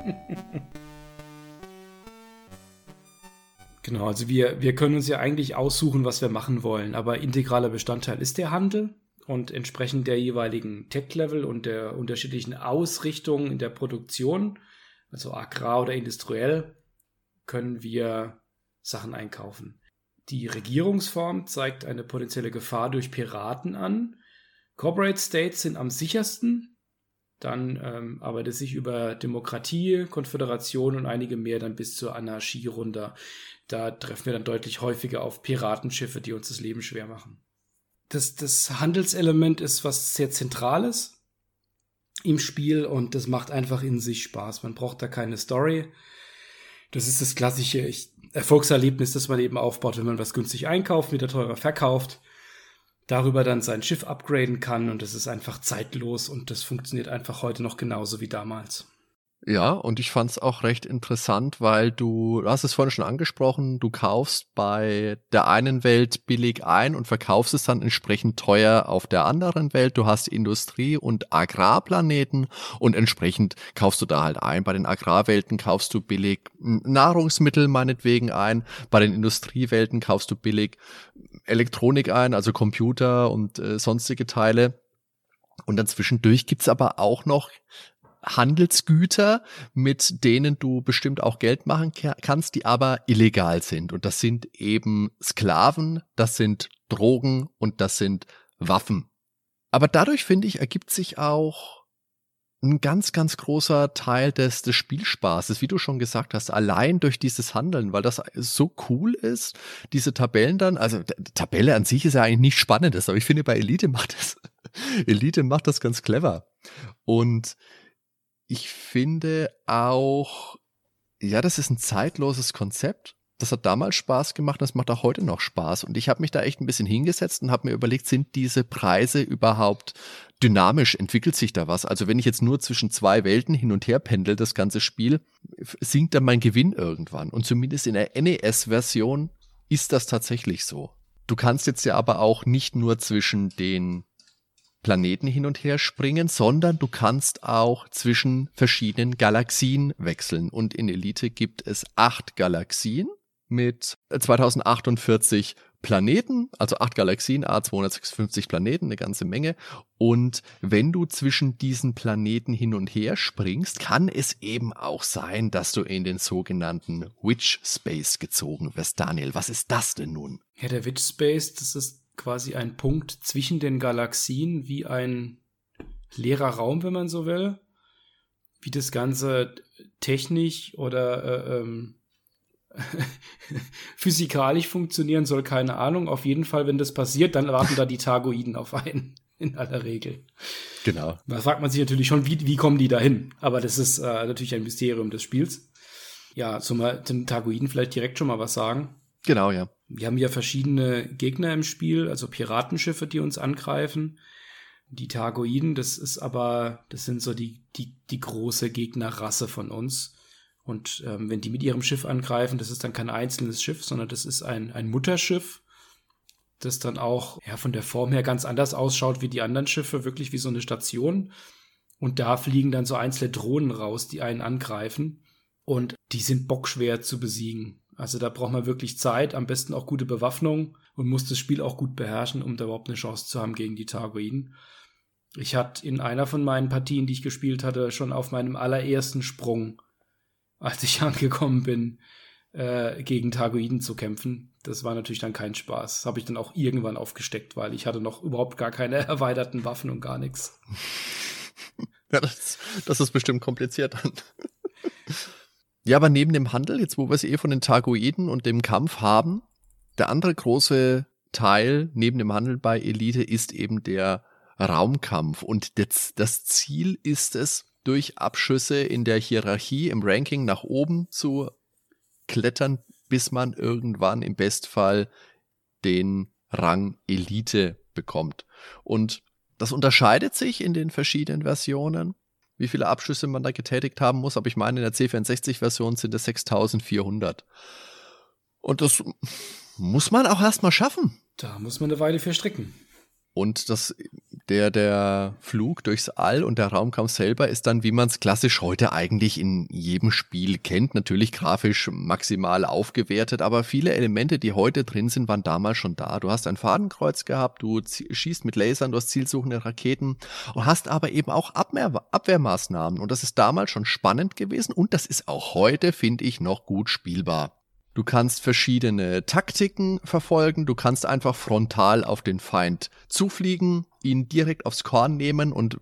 Genau, also wir, wir können uns ja eigentlich aussuchen, was wir machen wollen, aber integraler Bestandteil ist der Handel und entsprechend der jeweiligen Tech-Level und der unterschiedlichen Ausrichtung in der Produktion, also agrar oder industriell, können wir Sachen einkaufen. Die Regierungsform zeigt eine potenzielle Gefahr durch Piraten an. Corporate States sind am sichersten. Dann ähm, arbeitet sich über Demokratie, Konföderation und einige mehr dann bis zur Anarchie runter. Da treffen wir dann deutlich häufiger auf Piratenschiffe, die uns das Leben schwer machen das, das Handelselement ist was sehr Zentrales im Spiel und das macht einfach in sich Spaß. Man braucht da keine Story. Das ist das klassische Erfolgserlebnis, das man eben aufbaut, wenn man was günstig einkauft, wieder teurer verkauft, darüber dann sein Schiff upgraden kann und das ist einfach zeitlos und das funktioniert einfach heute noch genauso wie damals. Ja, und ich fand es auch recht interessant, weil du, du hast es vorhin schon angesprochen, du kaufst bei der einen Welt billig ein und verkaufst es dann entsprechend teuer auf der anderen Welt. Du hast Industrie- und Agrarplaneten und entsprechend kaufst du da halt ein. Bei den Agrarwelten kaufst du billig Nahrungsmittel meinetwegen ein, bei den Industriewelten kaufst du billig Elektronik ein, also Computer und äh, sonstige Teile. Und dann zwischendurch gibt's aber auch noch Handelsgüter, mit denen du bestimmt auch Geld machen kannst, die aber illegal sind. Und das sind eben Sklaven, das sind Drogen und das sind Waffen. Aber dadurch, finde ich, ergibt sich auch ein ganz, ganz großer Teil des, des Spielspaßes, wie du schon gesagt hast, allein durch dieses Handeln, weil das so cool ist, diese Tabellen dann, also Tabelle an sich ist ja eigentlich nicht spannend, aber ich finde bei Elite macht das, *laughs* Elite macht das ganz clever. Und ich finde auch, ja, das ist ein zeitloses Konzept. Das hat damals Spaß gemacht, das macht auch heute noch Spaß. Und ich habe mich da echt ein bisschen hingesetzt und habe mir überlegt, sind diese Preise überhaupt dynamisch? Entwickelt sich da was? Also wenn ich jetzt nur zwischen zwei Welten hin und her pendel, das ganze Spiel, sinkt dann mein Gewinn irgendwann. Und zumindest in der NES-Version ist das tatsächlich so. Du kannst jetzt ja aber auch nicht nur zwischen den Planeten hin und her springen, sondern du kannst auch zwischen verschiedenen Galaxien wechseln. Und in Elite gibt es acht Galaxien mit 2048 Planeten, also acht Galaxien, A256 Planeten, eine ganze Menge. Und wenn du zwischen diesen Planeten hin und her springst, kann es eben auch sein, dass du in den sogenannten Witch Space gezogen wirst. Daniel, was ist das denn nun? Ja, der Witch Space, das ist quasi ein Punkt zwischen den Galaxien, wie ein leerer Raum, wenn man so will. Wie das Ganze technisch oder äh, ähm, *laughs* physikalisch funktionieren soll, keine Ahnung. Auf jeden Fall, wenn das passiert, dann warten da die Targoiden auf einen. *laughs* In aller Regel. Genau. Da fragt man sich natürlich schon, wie, wie kommen die da hin? Aber das ist äh, natürlich ein Mysterium des Spiels. Ja, zum, zum Targoiden vielleicht direkt schon mal was sagen. Genau, ja. Wir haben ja verschiedene Gegner im Spiel, also Piratenschiffe, die uns angreifen. Die Targoiden, das ist aber, das sind so die, die, die große Gegnerrasse von uns. Und ähm, wenn die mit ihrem Schiff angreifen, das ist dann kein einzelnes Schiff, sondern das ist ein, ein Mutterschiff, das dann auch ja, von der Form her ganz anders ausschaut wie die anderen Schiffe, wirklich wie so eine Station. Und da fliegen dann so einzelne Drohnen raus, die einen angreifen. Und die sind bockschwer zu besiegen. Also da braucht man wirklich Zeit, am besten auch gute Bewaffnung und muss das Spiel auch gut beherrschen, um da überhaupt eine Chance zu haben gegen die Targoiden. Ich hatte in einer von meinen Partien, die ich gespielt hatte, schon auf meinem allerersten Sprung als ich *laughs* angekommen bin, äh, gegen Targoiden zu kämpfen. Das war natürlich dann kein Spaß. Habe ich dann auch irgendwann aufgesteckt, weil ich hatte noch überhaupt gar keine *laughs* erweiterten Waffen und gar nichts. *laughs* Ja, das, das ist bestimmt kompliziert dann. Ja, aber neben dem Handel, jetzt wo wir es eh von den Targoiden und dem Kampf haben, der andere große Teil neben dem Handel bei Elite ist eben der Raumkampf. Und das, das Ziel ist es, durch Abschüsse in der Hierarchie, im Ranking nach oben zu klettern, bis man irgendwann im Bestfall den Rang Elite bekommt. Und das unterscheidet sich in den verschiedenen Versionen, wie viele Abschüsse man da getätigt haben muss. Aber ich meine, in der C64-Version sind es 6400. Und das muss man auch erstmal schaffen. Da muss man eine Weile verstricken. Und das, der, der Flug durchs All und der Raumkampf selber ist dann, wie man es klassisch heute eigentlich in jedem Spiel kennt, natürlich grafisch maximal aufgewertet, aber viele Elemente, die heute drin sind, waren damals schon da. Du hast ein Fadenkreuz gehabt, du schießt mit Lasern, du hast zielsuchende Raketen und hast aber eben auch Abwehr, Abwehrmaßnahmen. Und das ist damals schon spannend gewesen und das ist auch heute, finde ich, noch gut spielbar. Du kannst verschiedene Taktiken verfolgen. Du kannst einfach frontal auf den Feind zufliegen, ihn direkt aufs Korn nehmen und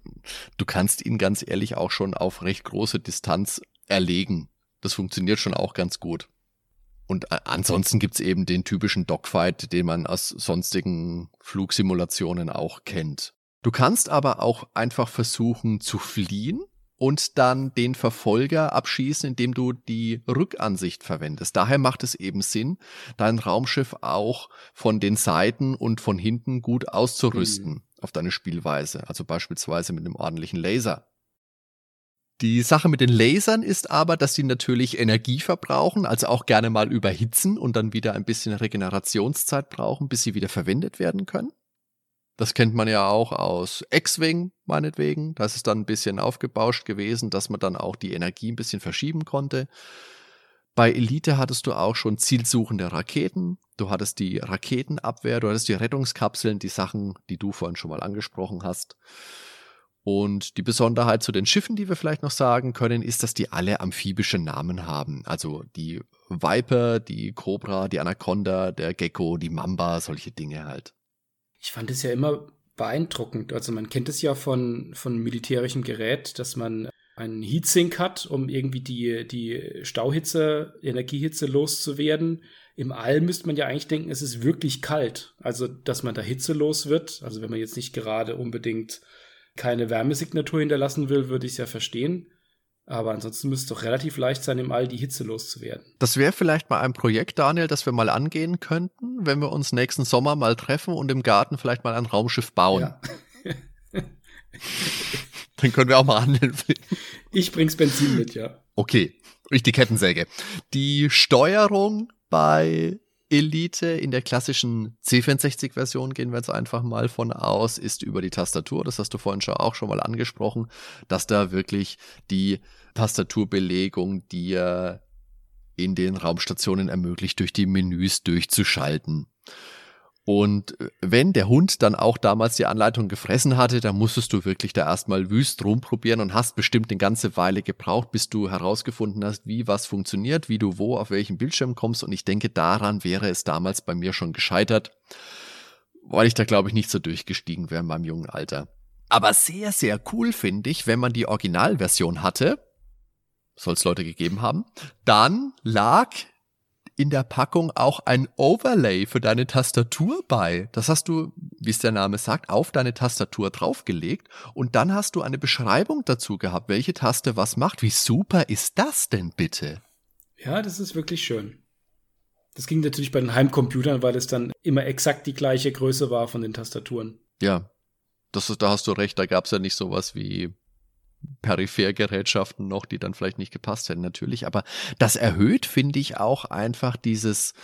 du kannst ihn ganz ehrlich auch schon auf recht große Distanz erlegen. Das funktioniert schon auch ganz gut. Und ansonsten gibt's eben den typischen Dogfight, den man aus sonstigen Flugsimulationen auch kennt. Du kannst aber auch einfach versuchen zu fliehen und dann den Verfolger abschießen, indem du die Rückansicht verwendest. Daher macht es eben Sinn, dein Raumschiff auch von den Seiten und von hinten gut auszurüsten mhm. auf deine Spielweise. Also beispielsweise mit einem ordentlichen Laser. Die Sache mit den Lasern ist aber, dass sie natürlich Energie verbrauchen, also auch gerne mal überhitzen und dann wieder ein bisschen Regenerationszeit brauchen, bis sie wieder verwendet werden können. Das kennt man ja auch aus X-Wing, meinetwegen. Da ist es dann ein bisschen aufgebauscht gewesen, dass man dann auch die Energie ein bisschen verschieben konnte. Bei Elite hattest du auch schon zielsuchende Raketen. Du hattest die Raketenabwehr, du hattest die Rettungskapseln, die Sachen, die du vorhin schon mal angesprochen hast. Und die Besonderheit zu den Schiffen, die wir vielleicht noch sagen können, ist, dass die alle amphibische Namen haben. Also die Viper, die Cobra, die Anaconda, der Gecko, die Mamba, solche Dinge halt ich fand es ja immer beeindruckend. Also man kennt es ja von, von militärischem Gerät, dass man einen Heatsink hat, um irgendwie die, die Stauhitze, Energiehitze loszuwerden. Im All müsste man ja eigentlich denken, es ist wirklich kalt. Also, dass man da hitzelos wird. Also, wenn man jetzt nicht gerade unbedingt keine Wärmesignatur hinterlassen will, würde ich es ja verstehen. Aber ansonsten müsste es doch relativ leicht sein, im All die Hitze loszuwerden. Das wäre vielleicht mal ein Projekt, Daniel, das wir mal angehen könnten, wenn wir uns nächsten Sommer mal treffen und im Garten vielleicht mal ein Raumschiff bauen. Ja. *laughs* Dann können wir auch mal handeln. *laughs* Ich bring's Benzin mit, ja. Okay, ich die Kettensäge. Die Steuerung bei Elite in der klassischen C64-Version gehen wir jetzt einfach mal von aus, ist über die Tastatur. Das hast du vorhin schon auch schon mal angesprochen, dass da wirklich die Tastaturbelegung dir in den Raumstationen ermöglicht, durch die Menüs durchzuschalten. Und äh, wenn der Hund dann auch damals die Anleitung gefressen hatte, dann musstest du wirklich da erstmal wüst rumprobieren und hast bestimmt eine ganze Weile gebraucht, bis du herausgefunden hast, wie was funktioniert, wie du wo auf welchen Bildschirm kommst. Und ich denke, daran wäre es damals bei mir schon gescheitert, weil ich da glaube ich nicht so durchgestiegen wäre in meinem jungen Alter. Aber sehr, sehr cool finde ich, wenn man die Originalversion hatte, soll es Leute gegeben haben, dann lag in der Packung auch ein Overlay für deine Tastatur bei. Das hast du, wie es der Name sagt, auf deine Tastatur draufgelegt und dann hast du eine Beschreibung dazu gehabt, welche Taste was macht. Wie super ist das denn bitte? Ja, das ist wirklich schön. Das ging natürlich bei den Heimcomputern, weil es dann immer exakt die gleiche Größe war von den Tastaturen. Ja, das ist, da hast du recht, da gab es ja nicht sowas wie Periphergerätschaften noch, die dann vielleicht nicht gepasst hätten, natürlich. Aber das erhöht, finde ich, auch einfach dieses,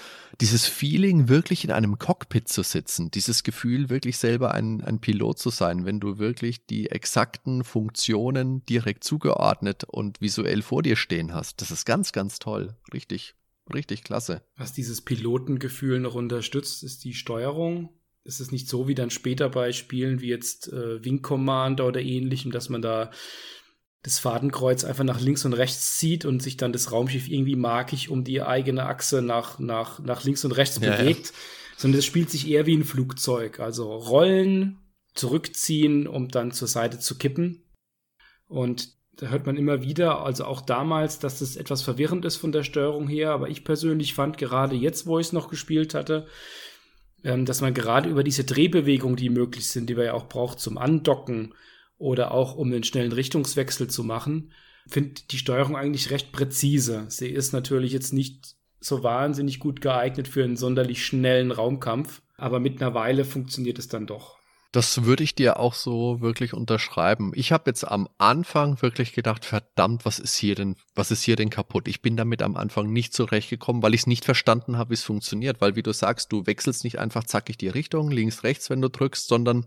dieses Feeling, wirklich in einem Cockpit zu sitzen. Dieses Gefühl, wirklich selber ein, ein Pilot zu sein, wenn du wirklich die exakten Funktionen direkt zugeordnet und visuell vor dir stehen hast. Das ist ganz, ganz toll. Richtig, richtig klasse. Was dieses Pilotengefühl noch unterstützt, ist die Steuerung ist es nicht so wie dann später bei Spielen wie jetzt äh, Wing Commander oder ähnlichem, dass man da das Fadenkreuz einfach nach links und rechts zieht und sich dann das Raumschiff irgendwie magisch um die eigene Achse nach, nach, nach links und rechts ja, bewegt, ja. sondern es spielt sich eher wie ein Flugzeug. Also rollen, zurückziehen, um dann zur Seite zu kippen. Und da hört man immer wieder, also auch damals, dass das etwas verwirrend ist von der Steuerung her, aber ich persönlich fand gerade jetzt, wo ich es noch gespielt hatte, ähm, dass man gerade über diese Drehbewegungen, die möglich sind, die man ja auch braucht zum Andocken, oder auch um einen schnellen Richtungswechsel zu machen, finde die Steuerung eigentlich recht präzise. Sie ist natürlich jetzt nicht so wahnsinnig gut geeignet für einen sonderlich schnellen Raumkampf, aber mit einer Weile funktioniert es dann doch. Das würde ich dir auch so wirklich unterschreiben. Ich habe jetzt am Anfang wirklich gedacht, verdammt, was ist hier denn, was ist hier denn kaputt? Ich bin damit am Anfang nicht zurechtgekommen, weil ich es nicht verstanden habe, wie es funktioniert. Weil wie du sagst, du wechselst nicht einfach zackig die Richtung, links, rechts, wenn du drückst, sondern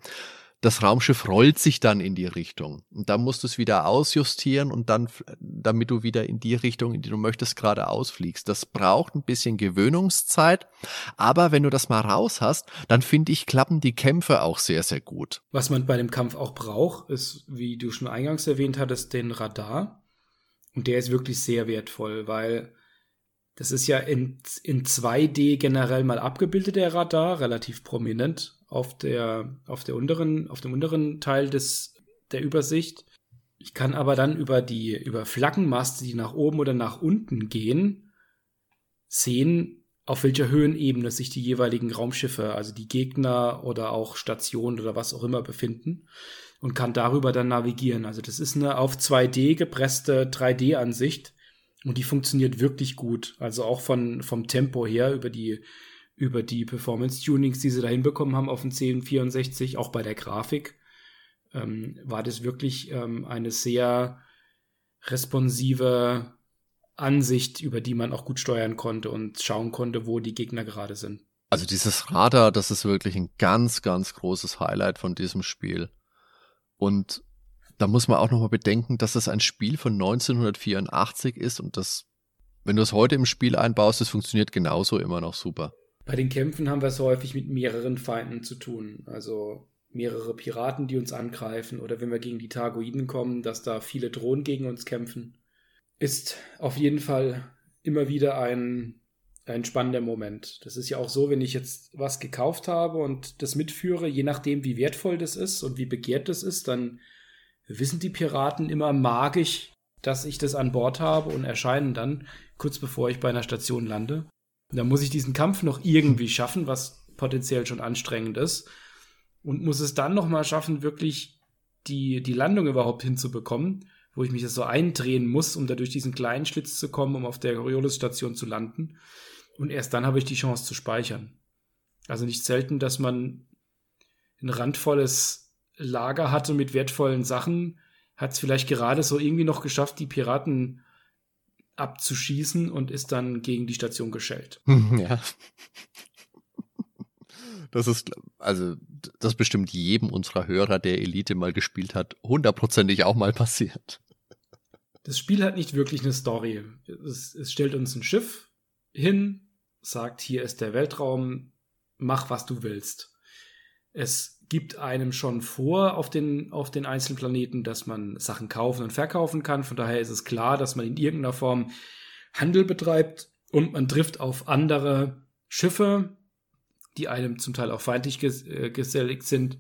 das Raumschiff rollt sich dann in die Richtung. Und dann musst du es wieder ausjustieren und dann, damit du wieder in die Richtung, in die du möchtest, gerade ausfliegst. Das braucht ein bisschen Gewöhnungszeit. Aber wenn du das mal raus hast, dann finde ich, klappen die Kämpfe auch sehr, sehr gut. Was man bei dem Kampf auch braucht, ist, wie du schon eingangs erwähnt hattest, den Radar. Und der ist wirklich sehr wertvoll, weil das ist ja in, in 2D generell mal abgebildet, der Radar, relativ prominent auf der, auf der unteren, auf dem unteren Teil des, der Übersicht. Ich kann aber dann über die, über Flaggenmaste, die nach oben oder nach unten gehen, sehen, auf welcher Höhenebene sich die jeweiligen Raumschiffe, also die Gegner oder auch Stationen oder was auch immer befinden und kann darüber dann navigieren. Also das ist eine auf 2D gepresste 3D-Ansicht und die funktioniert wirklich gut. Also auch von, vom Tempo her über die über die Performance-Tunings, die sie da hinbekommen haben auf dem 1064, auch bei der Grafik, ähm, war das wirklich ähm, eine sehr responsive Ansicht, über die man auch gut steuern konnte und schauen konnte, wo die Gegner gerade sind. Also dieses Radar, das ist wirklich ein ganz, ganz großes Highlight von diesem Spiel. Und da muss man auch nochmal bedenken, dass es ein Spiel von 1984 ist und das, wenn du es heute im Spiel einbaust, das funktioniert genauso immer noch super. Bei den Kämpfen haben wir es häufig mit mehreren Feinden zu tun. Also mehrere Piraten, die uns angreifen oder wenn wir gegen die Targoiden kommen, dass da viele Drohnen gegen uns kämpfen. Ist auf jeden Fall immer wieder ein, ein spannender Moment. Das ist ja auch so, wenn ich jetzt was gekauft habe und das mitführe, je nachdem, wie wertvoll das ist und wie begehrt das ist, dann wissen die Piraten immer magisch, dass ich das an Bord habe und erscheinen dann kurz bevor ich bei einer Station lande. Da muss ich diesen Kampf noch irgendwie schaffen, was potenziell schon anstrengend ist. Und muss es dann noch mal schaffen, wirklich die, die Landung überhaupt hinzubekommen, wo ich mich das so eindrehen muss, um da durch diesen kleinen Schlitz zu kommen, um auf der Coriolis-Station zu landen. Und erst dann habe ich die Chance zu speichern. Also nicht selten, dass man ein randvolles Lager hatte mit wertvollen Sachen, hat es vielleicht gerade so irgendwie noch geschafft, die Piraten abzuschießen und ist dann gegen die Station geschellt. *laughs* Ja. Das ist, also, das bestimmt jedem unserer Hörer, der Elite mal gespielt hat, hundertprozentig auch mal passiert. Das Spiel hat nicht wirklich eine Story. Es, es stellt uns ein Schiff hin, sagt, hier ist der Weltraum, mach was du willst. Es gibt einem schon vor auf den, auf den einzelnen Planeten, dass man Sachen kaufen und verkaufen kann. Von daher ist es klar, dass man in irgendeiner Form Handel betreibt und man trifft auf andere Schiffe, die einem zum Teil auch feindlich ges äh, geselligt sind.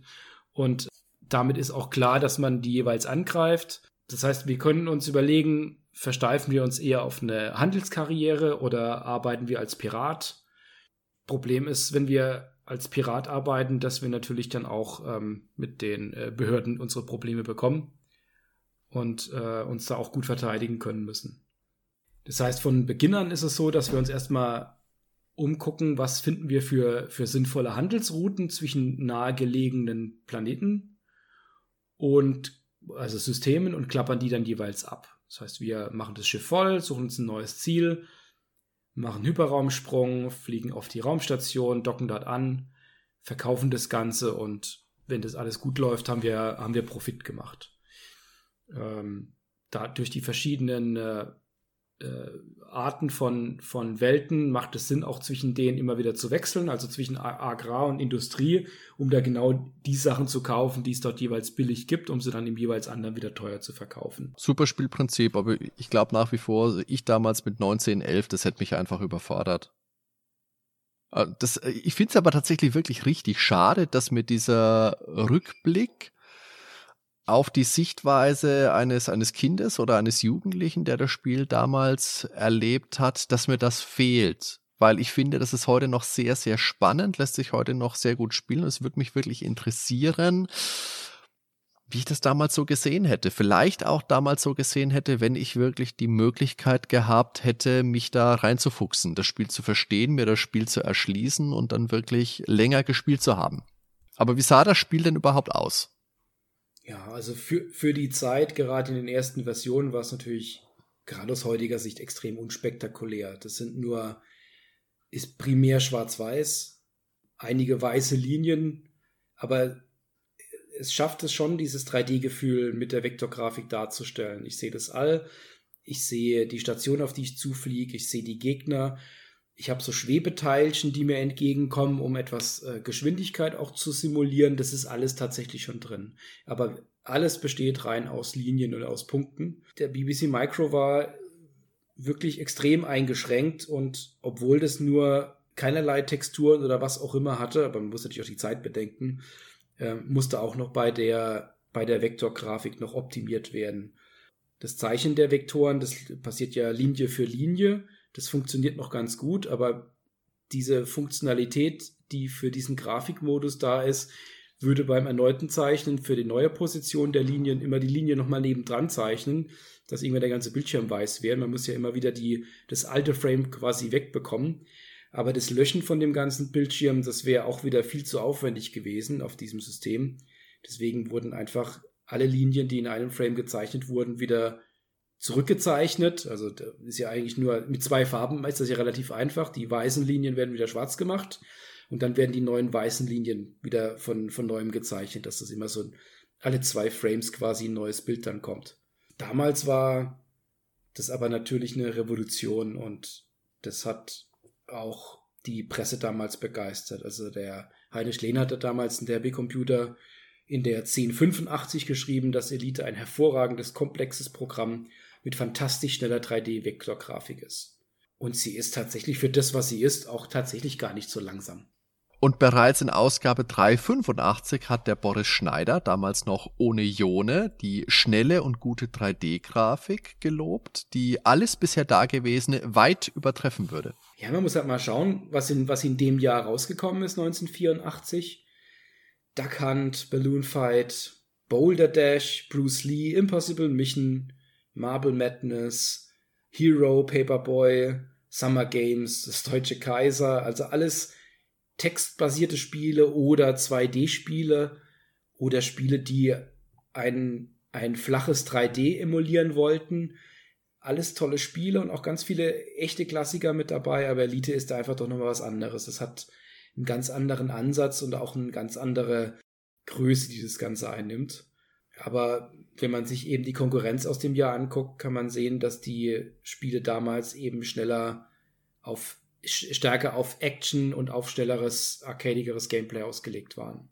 Und damit ist auch klar, dass man die jeweils angreift. Das heißt, wir können uns überlegen, versteifen wir uns eher auf eine Handelskarriere oder arbeiten wir als Pirat? Problem ist, wenn wir als Pirat arbeiten, dass wir natürlich dann auch ähm, mit den äh, Behörden unsere Probleme bekommen und äh, uns da auch gut verteidigen können müssen. Das heißt, von Beginn an ist es so, dass wir uns erstmal umgucken, was finden wir für, für sinnvolle Handelsrouten zwischen nahegelegenen Planeten und also Systemen und klappern die dann jeweils ab. Das heißt, wir machen das Schiff voll, suchen uns ein neues Ziel, machen Hyperraumsprung, fliegen auf die Raumstation, docken dort an, verkaufen das Ganze und wenn das alles gut läuft, haben wir, haben wir Profit gemacht. Ähm, da durch die verschiedenen äh, äh, Arten von, von Welten macht es Sinn, auch zwischen denen immer wieder zu wechseln, also zwischen Agrar und Industrie, um da genau die Sachen zu kaufen, die es dort jeweils billig gibt, um sie dann im jeweils anderen wieder teuer zu verkaufen. Super Spielprinzip, aber ich glaube nach wie vor, ich damals mit 19, 11, das hätte mich einfach überfordert. Äh, das, äh, ich finde es aber tatsächlich wirklich richtig schade, dass mir dieser Rückblick auf die Sichtweise eines, eines Kindes oder eines Jugendlichen, der das Spiel damals erlebt hat, dass mir das fehlt. Weil ich finde, das ist heute noch sehr, sehr spannend, lässt sich heute noch sehr gut spielen. Es würde mich wirklich interessieren, wie ich das damals so gesehen hätte. Vielleicht auch damals so gesehen hätte, wenn ich wirklich die Möglichkeit gehabt hätte, mich da reinzufuchsen, das Spiel zu verstehen, mir das Spiel zu erschließen und dann wirklich länger gespielt zu haben. Aber wie sah das Spiel denn überhaupt aus? Ja, also für, für die Zeit, gerade in den ersten Versionen, war es natürlich gerade aus heutiger Sicht extrem unspektakulär. Das sind nur, ist primär schwarz-weiß, einige weiße Linien, aber es schafft es schon, dieses 3D-Gefühl mit der Vektorgrafik darzustellen. Ich sehe das All, ich sehe die Station, auf die ich zufliege, ich sehe die Gegner ich habe so Schwebeteilchen, die mir entgegenkommen, um etwas äh, Geschwindigkeit auch zu simulieren. Das ist alles tatsächlich schon drin. Aber alles besteht rein aus Linien oder aus Punkten. Der BBC Micro war wirklich extrem eingeschränkt und obwohl das nur keinerlei Texturen oder was auch immer hatte, aber man muss natürlich auch die Zeit bedenken, äh, musste auch noch bei der, bei der Vektorgrafik noch optimiert werden. Das Zeichen der Vektoren, das passiert ja Linie für Linie das funktioniert noch ganz gut, aber diese Funktionalität, die für diesen Grafikmodus da ist, würde beim erneuten Zeichnen für die neue Position der Linien immer die Linie nochmal nebendran zeichnen, dass irgendwann der ganze Bildschirm weiß wäre. Man muss ja immer wieder die, das alte Frame quasi wegbekommen. Aber das Löschen von dem ganzen Bildschirm, das wäre auch wieder viel zu aufwendig gewesen auf diesem System. Deswegen wurden einfach alle Linien, die in einem Frame gezeichnet wurden, wieder zurückgezeichnet. Also ist ja eigentlich nur mit zwei Farben ist das ja relativ einfach. Die weißen Linien werden wieder schwarz gemacht und dann werden die neuen weißen Linien wieder von, von neuem gezeichnet, dass das immer so alle zwei Frames quasi ein neues Bild dann kommt. Damals war das aber natürlich eine Revolution und das hat auch die Presse damals begeistert. Also der Heinrich Lehn hatte damals einen Derby-Computer in der 1085 geschrieben, dass Elite ein hervorragendes, komplexes Programm mit fantastisch schneller 3D-Vektorgrafik ist. Und sie ist tatsächlich für das, was sie ist, auch tatsächlich gar nicht so langsam. Und bereits in Ausgabe 385 hat der Boris Schneider, damals noch ohne Ione, die schnelle und gute 3D-Grafik gelobt, die alles bisher Dagewesene weit übertreffen würde. Ja, man muss halt mal schauen, was in, was in dem Jahr rausgekommen ist, 1984. Duck Hunt, Balloon Fight, Boulder Dash, Bruce Lee, Impossible Mission, Marble Madness, Hero, Paperboy, Summer Games, das Deutsche Kaiser, also alles textbasierte Spiele oder 2D-Spiele oder Spiele, die ein, ein flaches 3D emulieren wollten. Alles tolle Spiele und auch ganz viele echte Klassiker mit dabei, aber Elite ist da einfach doch nochmal was anderes. Es hat einen ganz anderen Ansatz und auch eine ganz andere Größe, die das Ganze einnimmt. Aber wenn man sich eben die Konkurrenz aus dem Jahr anguckt, kann man sehen, dass die Spiele damals eben schneller auf stärker auf Action und auf schnelleres, arcadigeres Gameplay ausgelegt waren.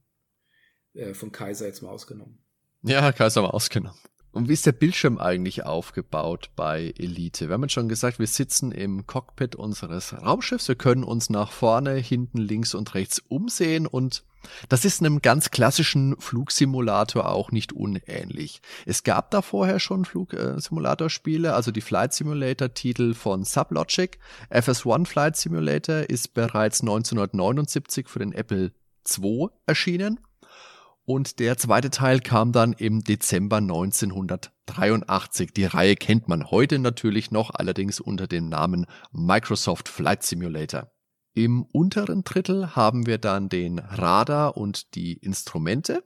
Äh, von Kaiser jetzt mal ausgenommen. Ja, Kaiser mal ausgenommen. Und wie ist der Bildschirm eigentlich aufgebaut bei Elite? Wir haben schon gesagt, wir sitzen im Cockpit unseres Raumschiffs. Wir können uns nach vorne, hinten, links und rechts umsehen und das ist einem ganz klassischen Flugsimulator auch nicht unähnlich. Es gab da vorher schon Flugsimulatorspiele, also die Flight Simulator Titel von Sublogic. FS1 Flight Simulator ist bereits 1979 für den Apple II erschienen und der zweite Teil kam dann im Dezember 1983. Die Reihe kennt man heute natürlich noch, allerdings unter dem Namen Microsoft Flight Simulator. Im unteren Drittel haben wir dann den Radar und die Instrumente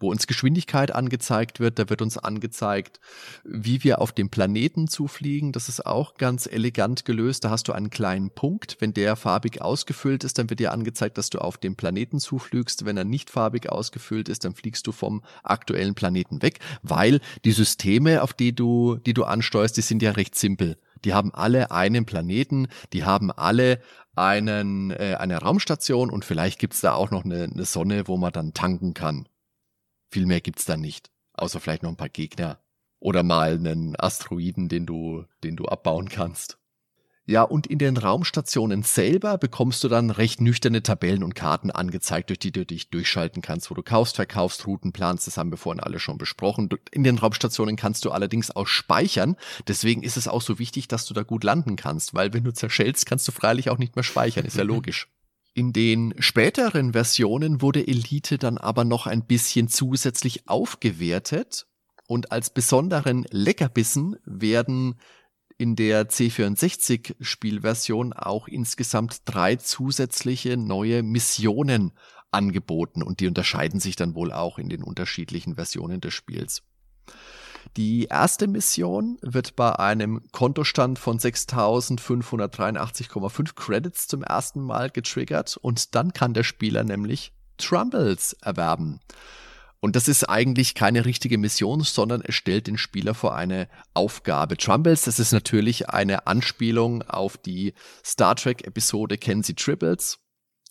wo uns Geschwindigkeit angezeigt wird. Da wird uns angezeigt, wie wir auf dem Planeten zufliegen. Das ist auch ganz elegant gelöst. Da hast du einen kleinen Punkt. Wenn der farbig ausgefüllt ist, dann wird dir angezeigt, dass du auf dem Planeten zuflügst. Wenn er nicht farbig ausgefüllt ist, dann fliegst du vom aktuellen Planeten weg, weil die Systeme, auf die du, die du ansteuerst, die sind ja recht simpel. Die haben alle einen Planeten, die haben alle einen, äh, eine Raumstation und vielleicht gibt's da auch noch eine, eine Sonne, wo man dann tanken kann. Viel mehr gibt's da nicht. Außer vielleicht noch ein paar Gegner. Oder mal einen Asteroiden, den du, den du abbauen kannst. Ja, und in den Raumstationen selber bekommst du dann recht nüchterne Tabellen und Karten angezeigt, durch die du dich durchschalten kannst, wo du kaufst, verkaufst, Routen planst. Das haben wir vorhin alle schon besprochen. In den Raumstationen kannst du allerdings auch speichern. Deswegen ist es auch so wichtig, dass du da gut landen kannst, weil wenn du zerschellst, kannst du freilich auch nicht mehr speichern. Ist ja *laughs* logisch. In den späteren Versionen wurde Elite dann aber noch ein bisschen zusätzlich aufgewertet und als besonderen Leckerbissen werden in der C64 Spielversion auch insgesamt drei zusätzliche neue Missionen angeboten und die unterscheiden sich dann wohl auch in den unterschiedlichen Versionen des Spiels. Die erste Mission wird bei einem Kontostand von 6.583,5 Credits zum ersten Mal getriggert und dann kann der Spieler nämlich Trumbles erwerben. Und das ist eigentlich keine richtige Mission, sondern es stellt den Spieler vor eine Aufgabe. Trumbles, das ist natürlich eine Anspielung auf die Star Trek Episode Kennen Sie Tribbles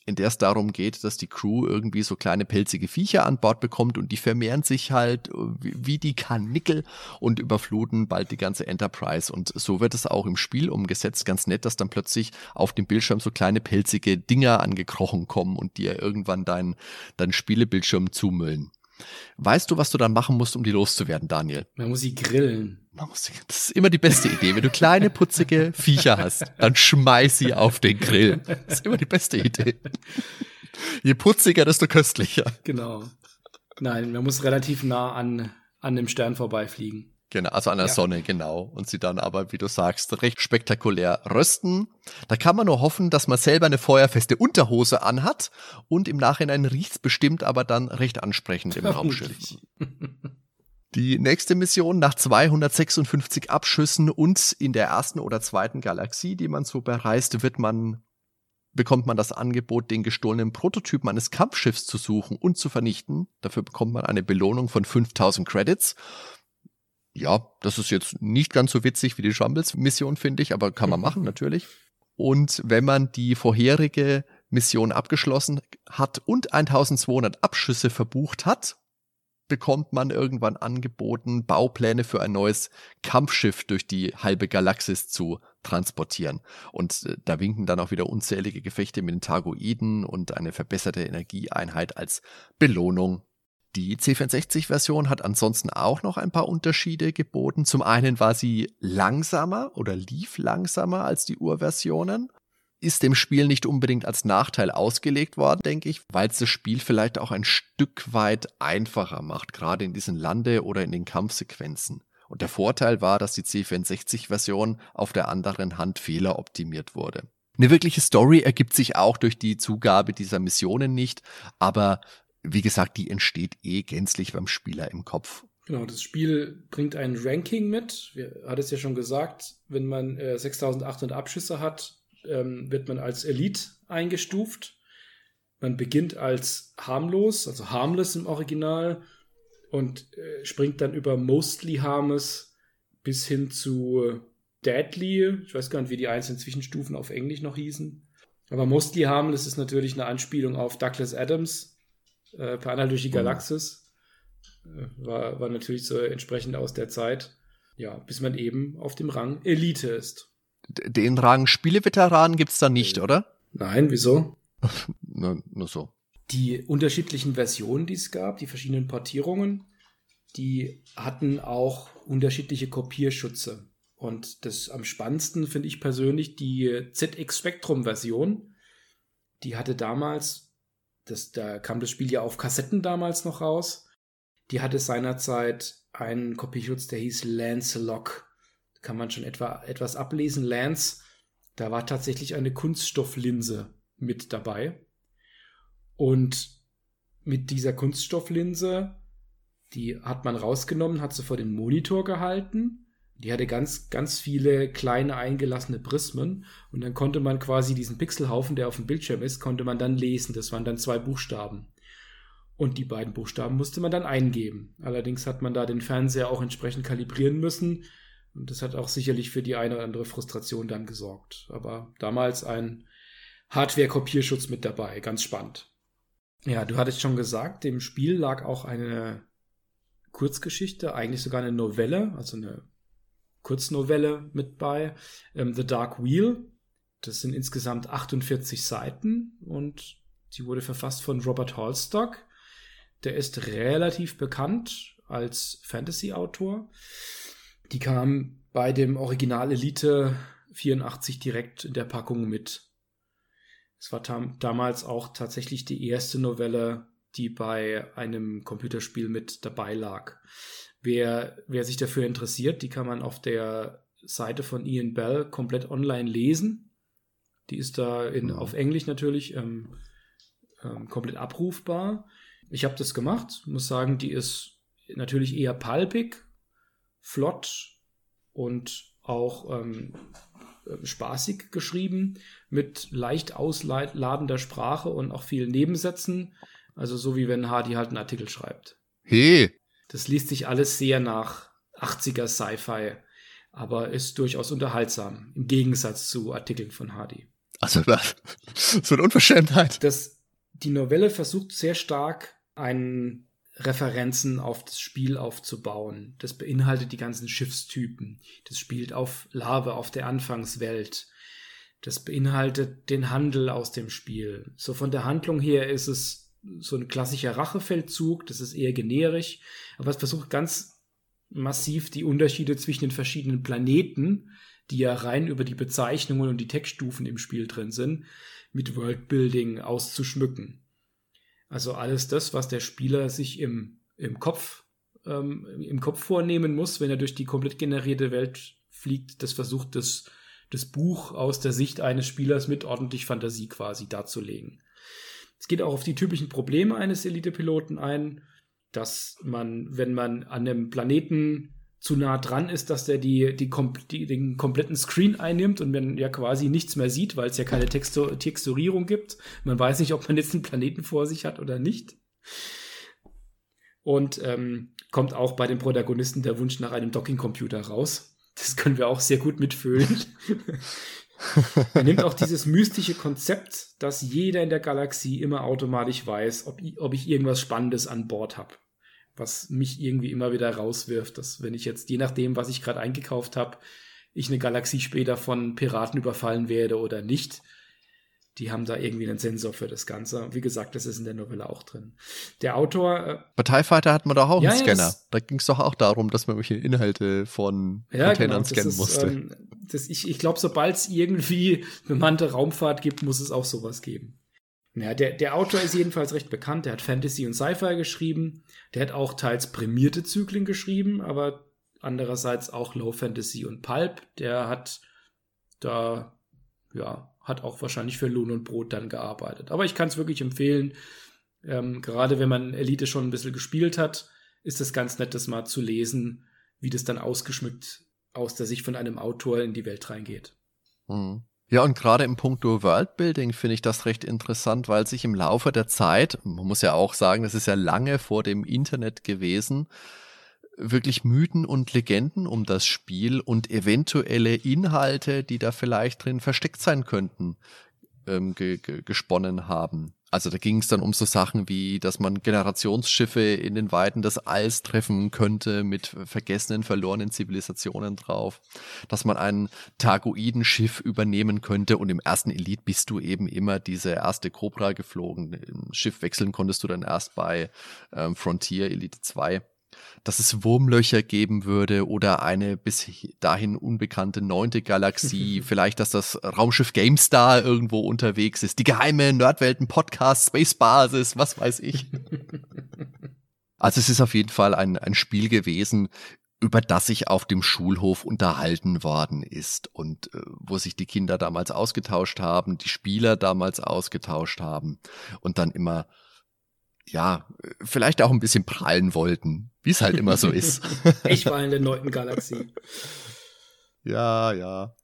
in der es darum geht, dass die Crew irgendwie so kleine pelzige Viecher an Bord bekommt und die vermehren sich halt äh, wie die Karnickel und überfluten bald die ganze Enterprise. Und so wird es auch im Spiel umgesetzt. Ganz nett, dass dann plötzlich auf dem Bildschirm so kleine pelzige Dinger angekrochen kommen und dir irgendwann dein, dein Spielebildschirm zumüllen. Weißt du, was du dann machen musst, um die loszuwerden, Daniel? Man muss sie grillen. Man muss sie, das ist immer die beste Idee. Wenn du kleine, putzige Viecher hast, dann schmeiß sie auf den Grill. Das ist immer die beste Idee. Je putziger, desto köstlicher. Genau. Nein, man muss relativ nah an, an dem Stern vorbeifliegen. Genau, also an der ja. Sonne, genau. Und sie dann aber, wie du sagst, recht spektakulär rösten. Da kann man nur hoffen, dass man selber eine feuerfeste Unterhose anhat und im Nachhinein riecht's bestimmt aber dann recht ansprechend im Raumschiff. Die nächste Mission nach 256 Abschüssen und in der ersten oder zweiten Galaxie, die man so bereist, wird man bekommt man das Angebot, den gestohlenen Prototypen eines Kampfschiffs zu suchen und zu vernichten. Dafür bekommt man eine Belohnung von 5000 Credits ja, das ist jetzt nicht ganz so witzig wie die Shambles-Mission, finde ich, aber kann man machen natürlich. Und wenn man die vorherige Mission abgeschlossen hat und 1200 Abschüsse verbucht hat, bekommt man irgendwann angeboten, Baupläne für ein neues Kampfschiff durch die halbe Galaxis zu transportieren. Und äh, da winken dann auch wieder unzählige Gefechte mit den Targoiden und eine verbesserte Energieeinheit als Belohnung die C64-Version hat ansonsten auch noch ein paar Unterschiede geboten. Zum einen war sie langsamer oder lief langsamer als die Urversionen. Ist dem Spiel nicht unbedingt als Nachteil ausgelegt worden, denke ich, weil es das Spiel vielleicht auch ein Stück weit einfacher macht, gerade in diesen Lande- oder in den Kampfsequenzen. Und der Vorteil war, dass die C64-Version auf der anderen Hand fehleroptimiert wurde. Eine wirkliche Story ergibt sich auch durch die Zugabe dieser Missionen nicht, aber wie gesagt, die entsteht eh gänzlich beim Spieler im Kopf. Genau, das Spiel bringt ein Ranking mit. Wir hat es ja schon gesagt, wenn man äh, 6800 Abschüsse hat, ähm, wird man als Elite eingestuft. Man beginnt als harmlos, also harmless im Original und äh, springt dann über mostly harmless bis hin zu deadly. Ich weiß gar nicht, wie die einzelnen Zwischenstufen auf Englisch noch hießen. Aber mostly harmless ist natürlich eine Anspielung auf Douglas Adams, äh, per Anhalt durch die mhm. Galaxis. Äh, war, war natürlich so entsprechend aus der Zeit. Ja, bis man eben auf dem Rang Elite ist. Den Rang Spieleveteran gibt es da nicht, äh, oder? Nein, wieso? *laughs* nur, nur so. Die unterschiedlichen Versionen, die es gab, die verschiedenen Portierungen, die hatten auch unterschiedliche Kopierschutze. Und das am spannendsten finde ich persönlich die ZX Spectrum Version. Die hatte damals, das, da kam das Spiel ja auf Kassetten damals noch raus. Die hatte seinerzeit einen Kopierschutz, der hieß Lance Lock. Kann man schon etwa etwas ablesen. Lance, da war tatsächlich eine Kunststofflinse mit dabei. Und mit dieser Kunststofflinse, die hat man rausgenommen, hat sie vor den Monitor gehalten. Die hatte ganz, ganz viele kleine eingelassene Prismen und dann konnte man quasi diesen Pixelhaufen, der auf dem Bildschirm ist, konnte man dann lesen. Das waren dann zwei Buchstaben. Und die beiden Buchstaben musste man dann eingeben. Allerdings hat man da den Fernseher auch entsprechend kalibrieren müssen. Und das hat auch sicherlich für die eine oder andere Frustration dann gesorgt. Aber damals ein Hardware-Kopierschutz mit dabei. Ganz spannend. Ja, du hattest schon gesagt, dem Spiel lag auch eine Kurzgeschichte, eigentlich sogar eine Novelle, also eine Kurznovelle mit bei. Ähm, The Dark Wheel. Das sind insgesamt 48 Seiten und die wurde verfasst von Robert Hallstock. Der ist relativ bekannt als Fantasy-Autor. Die kam bei dem Original Elite 84 direkt in der Packung mit. Es war tam damals auch tatsächlich die erste Novelle, die bei einem Computerspiel mit dabei lag. Wer, wer sich dafür interessiert, die kann man auf der Seite von Ian Bell komplett online lesen. Die ist da in, ja. auf Englisch natürlich ähm, ähm, komplett abrufbar. Ich habe das gemacht, muss sagen, die ist natürlich eher palpig, flott und auch ähm, äh, spaßig geschrieben, mit leicht ausladender Sprache und auch vielen Nebensätzen. Also so wie wenn Hardy halt einen Artikel schreibt. Hey. Das liest sich alles sehr nach 80er Sci-Fi, aber ist durchaus unterhaltsam, im Gegensatz zu Artikeln von Hardy. Also das, *laughs* so eine Unverschämtheit. Das, die Novelle versucht sehr stark, einen Referenzen auf das Spiel aufzubauen. Das beinhaltet die ganzen Schiffstypen. Das spielt auf Lava, auf der Anfangswelt. Das beinhaltet den Handel aus dem Spiel. So von der Handlung her ist es so ein klassischer Rachefeldzug. Das ist eher generisch. Aber es versucht ganz massiv die Unterschiede zwischen den verschiedenen Planeten, die ja rein über die Bezeichnungen und die Textstufen im Spiel drin sind, mit Worldbuilding auszuschmücken. Also alles das, was der Spieler sich im, im Kopf ähm, im Kopf vornehmen muss, wenn er durch die komplett generierte Welt fliegt, das versucht das, das Buch aus der Sicht eines Spielers mit ordentlich Fantasie quasi darzulegen. Es geht auch auf die typischen Probleme eines Elite-Piloten ein, dass man, wenn man an einem Planeten zu nah dran ist, dass der die, die, die, den kompletten Screen einnimmt und man ja quasi nichts mehr sieht, weil es ja keine Textur Texturierung gibt. Man weiß nicht, ob man jetzt einen Planeten vor sich hat oder nicht. Und ähm, kommt auch bei den Protagonisten der Wunsch nach einem Docking-Computer raus. Das können wir auch sehr gut mitfühlen. Er nimmt auch dieses mystische Konzept, dass jeder in der Galaxie immer automatisch weiß, ob ich, ob ich irgendwas Spannendes an Bord habe was mich irgendwie immer wieder rauswirft, dass wenn ich jetzt, je nachdem, was ich gerade eingekauft habe, ich eine Galaxie später von Piraten überfallen werde oder nicht. Die haben da irgendwie einen Sensor für das Ganze. Wie gesagt, das ist in der Novelle auch drin. Der Autor. Äh, Bei TIE Fighter hat man doch auch ja, einen Scanner. Ja, da ging es doch auch darum, dass man welche Inhalte von ja, Containern genau, scannen ist, musste. Ähm, das, ich ich glaube, sobald es irgendwie bemannte Raumfahrt gibt, muss es auch sowas geben. Ja, der, der Autor ist jedenfalls recht bekannt. Der hat Fantasy und Sci-Fi geschrieben. Der hat auch teils prämierte Zyklen geschrieben, aber andererseits auch Low Fantasy und Pulp. Der hat da, ja, hat auch wahrscheinlich für Lohn und Brot dann gearbeitet. Aber ich kann es wirklich empfehlen. Ähm, gerade wenn man Elite schon ein bisschen gespielt hat, ist es ganz nett, das mal zu lesen, wie das dann ausgeschmückt aus der Sicht von einem Autor in die Welt reingeht. Mhm. Ja, und gerade im Punkto Worldbuilding finde ich das recht interessant, weil sich im Laufe der Zeit, man muss ja auch sagen, das ist ja lange vor dem Internet gewesen, wirklich Mythen und Legenden um das Spiel und eventuelle Inhalte, die da vielleicht drin versteckt sein könnten, ähm, ge ge gesponnen haben. Also da ging es dann um so Sachen wie, dass man Generationsschiffe in den Weiten des Alls treffen könnte mit vergessenen, verlorenen Zivilisationen drauf, dass man ein Targoidenschiff übernehmen könnte und im ersten Elite bist du eben immer diese erste Cobra geflogen. Im Schiff wechseln konntest du dann erst bei ähm, Frontier Elite 2 dass es Wurmlöcher geben würde oder eine bis dahin unbekannte neunte Galaxie, *laughs* vielleicht, dass das Raumschiff GameStar irgendwo unterwegs ist, die geheime Nerdwelten-Podcast, Space Basis, was weiß ich. *laughs* Also es ist auf jeden Fall ein, ein Spiel gewesen, über das sich auf dem Schulhof unterhalten worden ist und äh, wo sich die Kinder damals ausgetauscht haben, die Spieler damals ausgetauscht haben und dann immer ja, vielleicht auch ein bisschen prallen wollten, wie es halt immer so ist. *laughs* ich war in der neunten Galaxie. Ja, ja.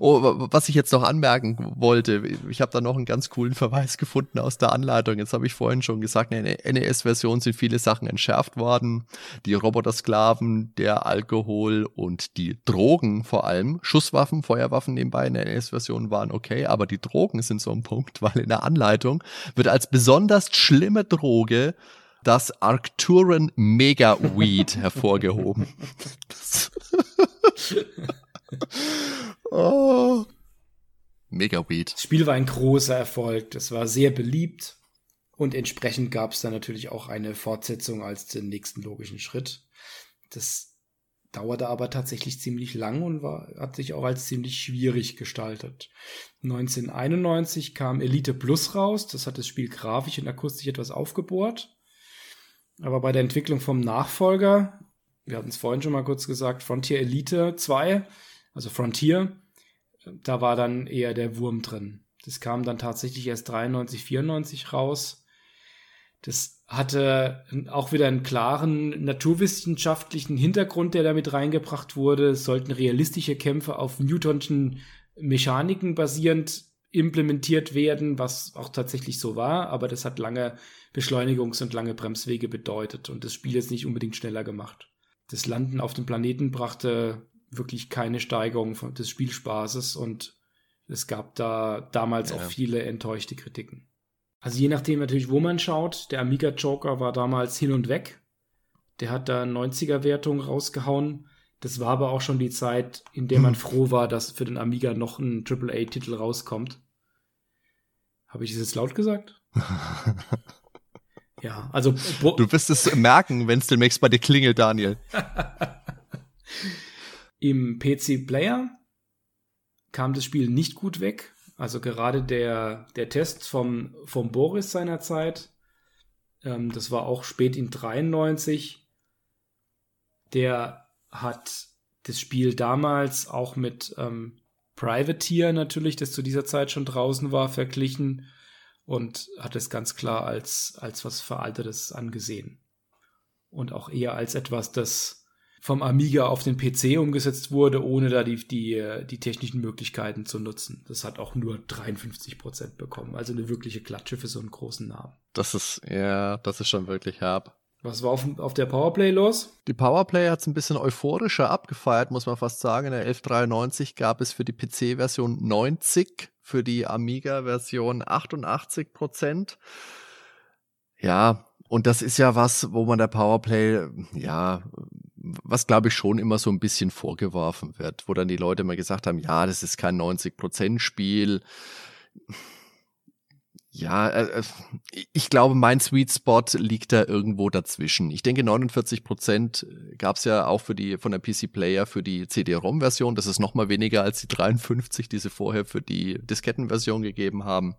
Oh, was ich jetzt noch anmerken wollte, ich habe da noch einen ganz coolen Verweis gefunden aus der Anleitung. Jetzt habe ich vorhin schon gesagt, in der NES-Version sind viele Sachen entschärft worden. Die Robotersklaven, der Alkohol und die Drogen vor allem. Schusswaffen, Feuerwaffen nebenbei in der NES-Version waren okay, aber die Drogen sind so ein Punkt, *laughs* weil in der Anleitung wird als besonders schlimme Droge das Arcturan Mega Weed *laughs* hervorgehoben. *laughs* *laughs* oh. Mega Weed. Das Spiel war ein großer Erfolg. Das war sehr beliebt. Und entsprechend gab es dann natürlich auch eine Fortsetzung als den nächsten logischen Schritt. Das dauerte aber tatsächlich ziemlich lang und war, hat sich auch als ziemlich schwierig gestaltet. 1991 kam Elite Plus raus. Das hat das Spiel grafisch und akustisch etwas aufgebohrt. Aber bei der Entwicklung vom Nachfolger, wir hatten es vorhin schon mal kurz gesagt, Frontier Elite 2, also Frontier, da war dann eher der Wurm drin. Das kam dann tatsächlich erst 93, 94 raus. Das hatte auch wieder einen klaren naturwissenschaftlichen Hintergrund, der damit reingebracht wurde. Es sollten realistische Kämpfe auf Newtonschen Mechaniken basierend implementiert werden, was auch tatsächlich so war, aber das hat lange Beschleunigungs- und lange Bremswege bedeutet und das Spiel ist nicht unbedingt schneller gemacht. Das Landen auf dem Planeten brachte wirklich keine Steigerung des Spielspaßes und es gab da damals ja. auch viele enttäuschte Kritiken. Also je nachdem natürlich, wo man schaut, der Amiga Joker war damals hin und weg. Der hat da 90er-Wertung rausgehauen. Das war aber auch schon die Zeit, in der man froh war, dass für den Amiga noch ein AAA-Titel rauskommt. Habe ich das jetzt laut gesagt? *laughs* ja, also. Du wirst es merken, wenn es demnächst bei dir klingelt, Daniel. *laughs* Im PC-Player kam das Spiel nicht gut weg. Also gerade der, der Test vom, vom Boris seinerzeit, ähm, das war auch spät in 93, der hat das Spiel damals auch mit ähm, Privateer natürlich, das zu dieser Zeit schon draußen war, verglichen und hat es ganz klar als, als was Veraltetes angesehen. Und auch eher als etwas, das vom Amiga auf den PC umgesetzt wurde, ohne da die, die, die technischen Möglichkeiten zu nutzen. Das hat auch nur 53 Prozent bekommen. Also eine wirkliche Klatsche für so einen großen Namen. Das ist, ja, das ist schon wirklich herb. Was war auf, auf der Powerplay los? Die Powerplay hat es ein bisschen euphorischer abgefeiert, muss man fast sagen. In der 1193 gab es für die PC-Version 90, für die Amiga-Version 88 Prozent. Ja, und das ist ja was, wo man der Powerplay, ja, was glaube ich schon immer so ein bisschen vorgeworfen wird, wo dann die Leute mal gesagt haben, ja, das ist kein 90%-Spiel. Ja, äh, äh, ich glaube, mein Sweet Spot liegt da irgendwo dazwischen. Ich denke, 49 Prozent gab es ja auch für die von der PC Player für die CD-ROM-Version. Das ist noch mal weniger als die 53, die sie vorher für die Disketten-Version gegeben haben.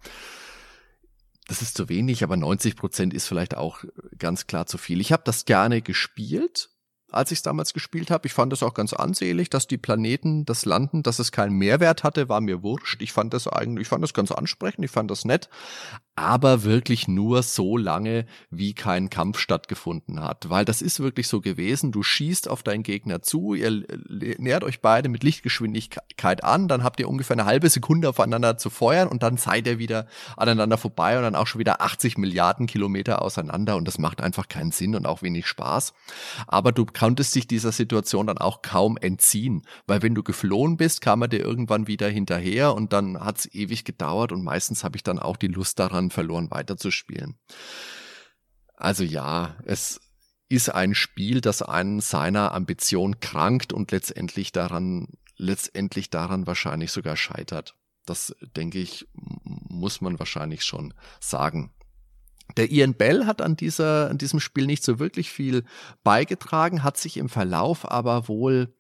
Das ist zu wenig, aber 90 Prozent ist vielleicht auch ganz klar zu viel. Ich habe das gerne gespielt als ich es damals gespielt habe. Ich fand das auch ganz ansehlich, dass die Planeten, das Landen, dass es keinen Mehrwert hatte, war mir wurscht. Ich fand das eigentlich, ich fand das ganz ansprechend, ich fand das nett aber wirklich nur so lange, wie kein Kampf stattgefunden hat. Weil das ist wirklich so gewesen, du schießt auf deinen Gegner zu, ihr nähert euch beide mit Lichtgeschwindigkeit an, dann habt ihr ungefähr eine halbe Sekunde aufeinander zu feuern und dann seid ihr wieder aneinander vorbei und dann auch schon wieder 80 Milliarden Kilometer auseinander und das macht einfach keinen Sinn und auch wenig Spaß. Aber du konntest dich dieser Situation dann auch kaum entziehen, weil wenn du geflohen bist, kam er dir irgendwann wieder hinterher und dann hat's ewig gedauert und meistens habe ich dann auch die Lust daran daran verloren, weiterzuspielen. Also ja, es ist ein Spiel, das einen seiner Ambition krankt und letztendlich daran, letztendlich daran wahrscheinlich sogar scheitert. Das denke ich, muss man wahrscheinlich schon sagen. Der Ian Bell hat an dieser, an diesem Spiel nicht so wirklich viel beigetragen, hat sich im Verlauf aber wohl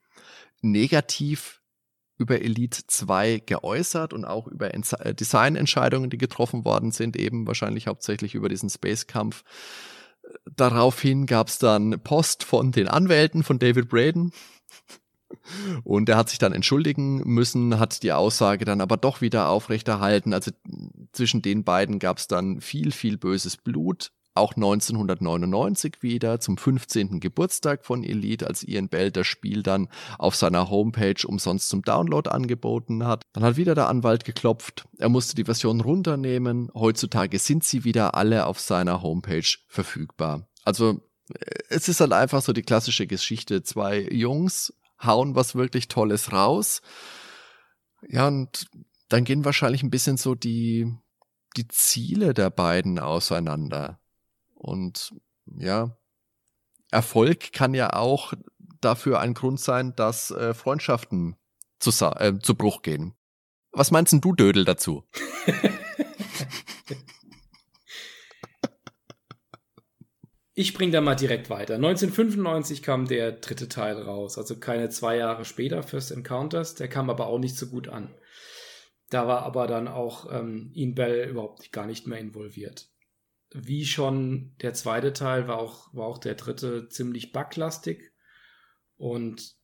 negativ über Elite 2 geäußert und auch über äh, Designentscheidungen, die getroffen worden sind, eben wahrscheinlich hauptsächlich über diesen Space-Kampf. Daraufhin gab es dann Post von den Anwälten von David Braden. *laughs* Und er hat sich dann entschuldigen müssen, hat die Aussage dann aber doch wieder aufrechterhalten. Also zwischen den beiden gab es dann viel, viel böses Blut auch 1999 wieder zum 15. Geburtstag von Elite, als Ian Bell das Spiel dann auf seiner Homepage umsonst zum Download angeboten hat. Dann hat wieder der Anwalt geklopft. Er musste die Version runternehmen. Heutzutage sind sie wieder alle auf seiner Homepage verfügbar. Also es ist halt einfach so die klassische Geschichte. Zwei Jungs hauen was wirklich Tolles raus. Ja, und dann gehen wahrscheinlich ein bisschen so die, die Ziele der beiden auseinander. Und ja, Erfolg kann ja auch dafür ein Grund sein, dass äh, Freundschaften zu, äh, zu Bruch gehen. Was meinst denn du, Dödel, dazu? *laughs* Ich bring da mal direkt weiter. 1995 kam der dritte Teil raus, also keine zwei Jahre später, First Encounters. Der kam aber auch nicht so gut an. Da war aber dann auch ähm, Ian Bell überhaupt gar nicht mehr involviert wie schon der zweite Teil war auch, war auch der dritte ziemlich buglastig. Und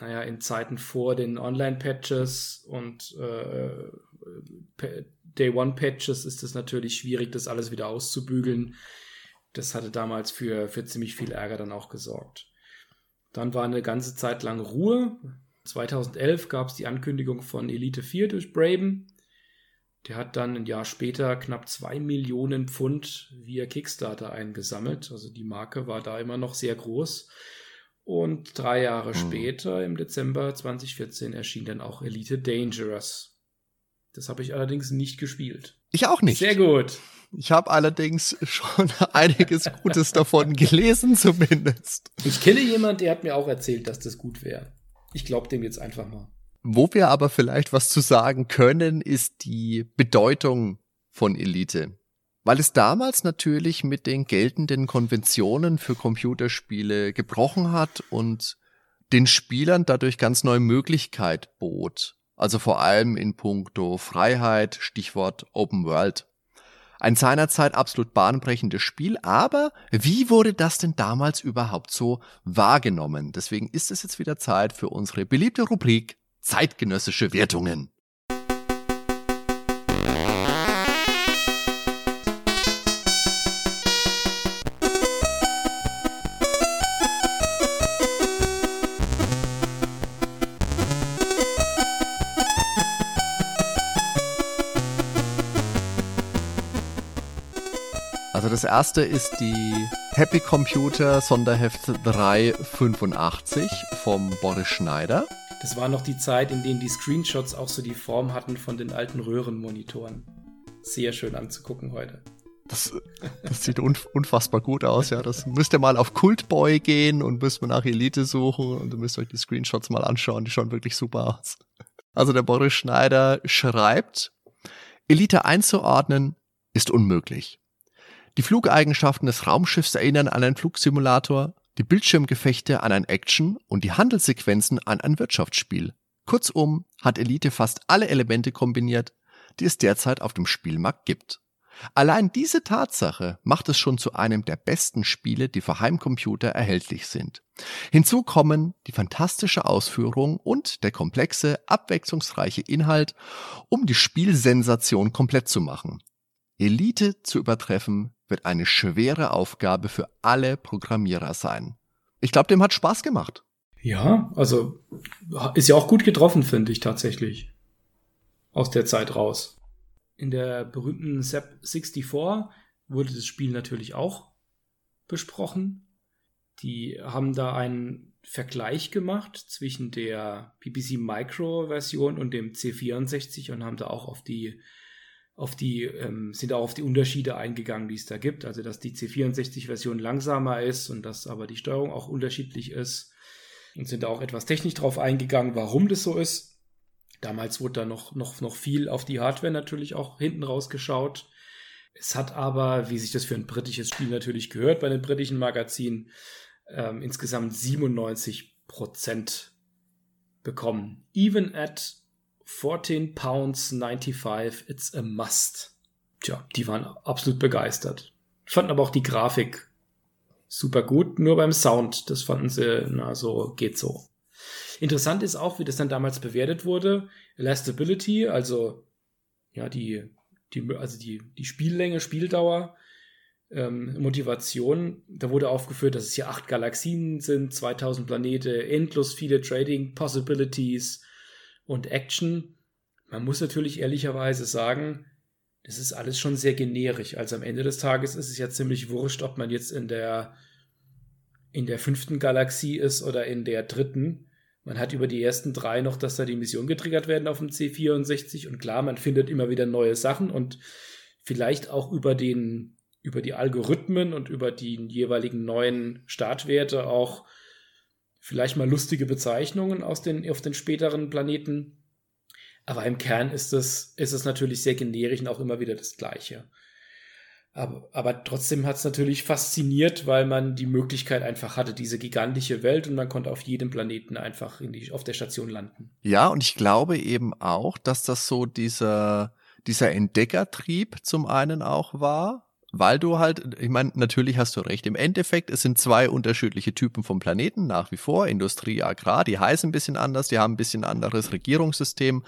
naja, in Zeiten vor den Online-Patches und äh, Day-One-Patches ist es natürlich schwierig, das alles wieder auszubügeln. Das hatte damals für, für ziemlich viel Ärger dann auch gesorgt. Dann war eine ganze Zeit lang Ruhe. 2011 gab es die Ankündigung von Elite 4 durch Braben. Der hat dann ein Jahr später knapp zwei Millionen Pfund via Kickstarter eingesammelt. Also die Marke war da immer noch sehr groß. Und drei Jahre hm. später, im Dezember 2014, erschien dann auch Elite Dangerous. Das habe ich allerdings nicht gespielt. Ich auch nicht. Sehr gut. Ich habe allerdings schon *laughs* einiges Gutes davon gelesen, zumindest. Ich kenne jemanden, der hat mir auch erzählt, dass das gut wäre. Ich glaube dem jetzt einfach mal. Wo wir aber vielleicht was zu sagen können, ist die Bedeutung von Elite. Weil es damals natürlich mit den geltenden Konventionen für Computerspiele gebrochen hat und den Spielern dadurch ganz neue Möglichkeit bot. Also vor allem in puncto Freiheit, Stichwort Open World. Ein seinerzeit absolut bahnbrechendes Spiel, aber wie wurde das denn damals überhaupt so wahrgenommen? Deswegen ist es jetzt wieder Zeit für unsere beliebte Rubrik zeitgenössische Wertungen. Also das erste ist die Happy Computer Sonderheft 385 vom Boris Schneider. Das war noch die Zeit, in denen die Screenshots auch so die Form hatten von den alten Röhrenmonitoren. Sehr schön anzugucken heute. Das, das sieht unfassbar gut aus, ja. Das müsst ihr mal auf Cultboy gehen und müsst mal nach Elite suchen und müsst euch die Screenshots mal anschauen. Die schauen wirklich super aus. Also der Boris Schneider schreibt, Elite einzuordnen ist unmöglich. Die Flugeigenschaften des Raumschiffs erinnern an einen Flugsimulator, die Bildschirmgefechte an ein Action- und die Handelssequenzen an ein Wirtschaftsspiel. Kurzum hat Elite fast alle Elemente kombiniert, die es derzeit auf dem Spielmarkt gibt. Allein diese Tatsache macht es schon zu einem der besten Spiele, die für Heimcomputer erhältlich sind. Hinzu kommen die fantastische Ausführung und der komplexe, abwechslungsreiche Inhalt, um die Spielsensation komplett zu machen. Elite zu übertreffen wird eine schwere Aufgabe für alle Programmierer sein. Ich glaube, dem hat Spaß gemacht. Ja, also ist ja auch gut getroffen, finde ich tatsächlich. Aus der Zeit raus. In der berühmten SEP 64 wurde das Spiel natürlich auch besprochen. Die haben da einen Vergleich gemacht zwischen der BBC Micro Version und dem C64 und haben da auch auf die auf die ähm, sind auch auf die Unterschiede eingegangen, die es da gibt. Also dass die C64 Version langsamer ist und dass aber die Steuerung auch unterschiedlich ist und sind da auch etwas technisch drauf eingegangen, warum das so ist. Damals wurde da noch, noch, noch viel auf die Hardware natürlich auch hinten rausgeschaut. Es hat aber, wie sich das für ein britisches Spiel natürlich gehört bei den britischen Magazinen, ähm, insgesamt 97 Prozent bekommen. Even at 14 pounds 95, it's a must. Tja, die waren absolut begeistert. Fanden aber auch die Grafik super gut, nur beim Sound, das fanden sie, na so, geht so. Interessant ist auch, wie das dann damals bewertet wurde. Elastability, also ja, die, die, also die, die Spiellänge, Spieldauer, ähm, Motivation. Da wurde aufgeführt, dass es hier acht Galaxien sind, 2000 Planete, endlos viele Trading Possibilities und Action. Man muss natürlich ehrlicherweise sagen, das ist alles schon sehr generisch. Also am Ende des Tages ist es ja ziemlich wurscht, ob man jetzt in der in der fünften Galaxie ist oder in der dritten. Man hat über die ersten drei noch, dass da die Missionen getriggert werden auf dem C64 und klar, man findet immer wieder neue Sachen und vielleicht auch über den, über die Algorithmen und über die jeweiligen neuen Startwerte auch vielleicht mal lustige Bezeichnungen aus den, auf den späteren Planeten. Aber im Kern ist es, ist es natürlich sehr generisch und auch immer wieder das Gleiche. Aber, aber trotzdem hat es natürlich fasziniert, weil man die Möglichkeit einfach hatte, diese gigantische Welt und man konnte auf jedem Planeten einfach in die, auf der Station landen. Ja, und ich glaube eben auch, dass das so dieser, dieser Entdeckertrieb zum einen auch war, weil du halt, ich meine, natürlich hast du recht. Im Endeffekt, es sind zwei unterschiedliche Typen vom Planeten nach wie vor, Industrie, Agrar, die heißen ein bisschen anders, die haben ein bisschen anderes Regierungssystem,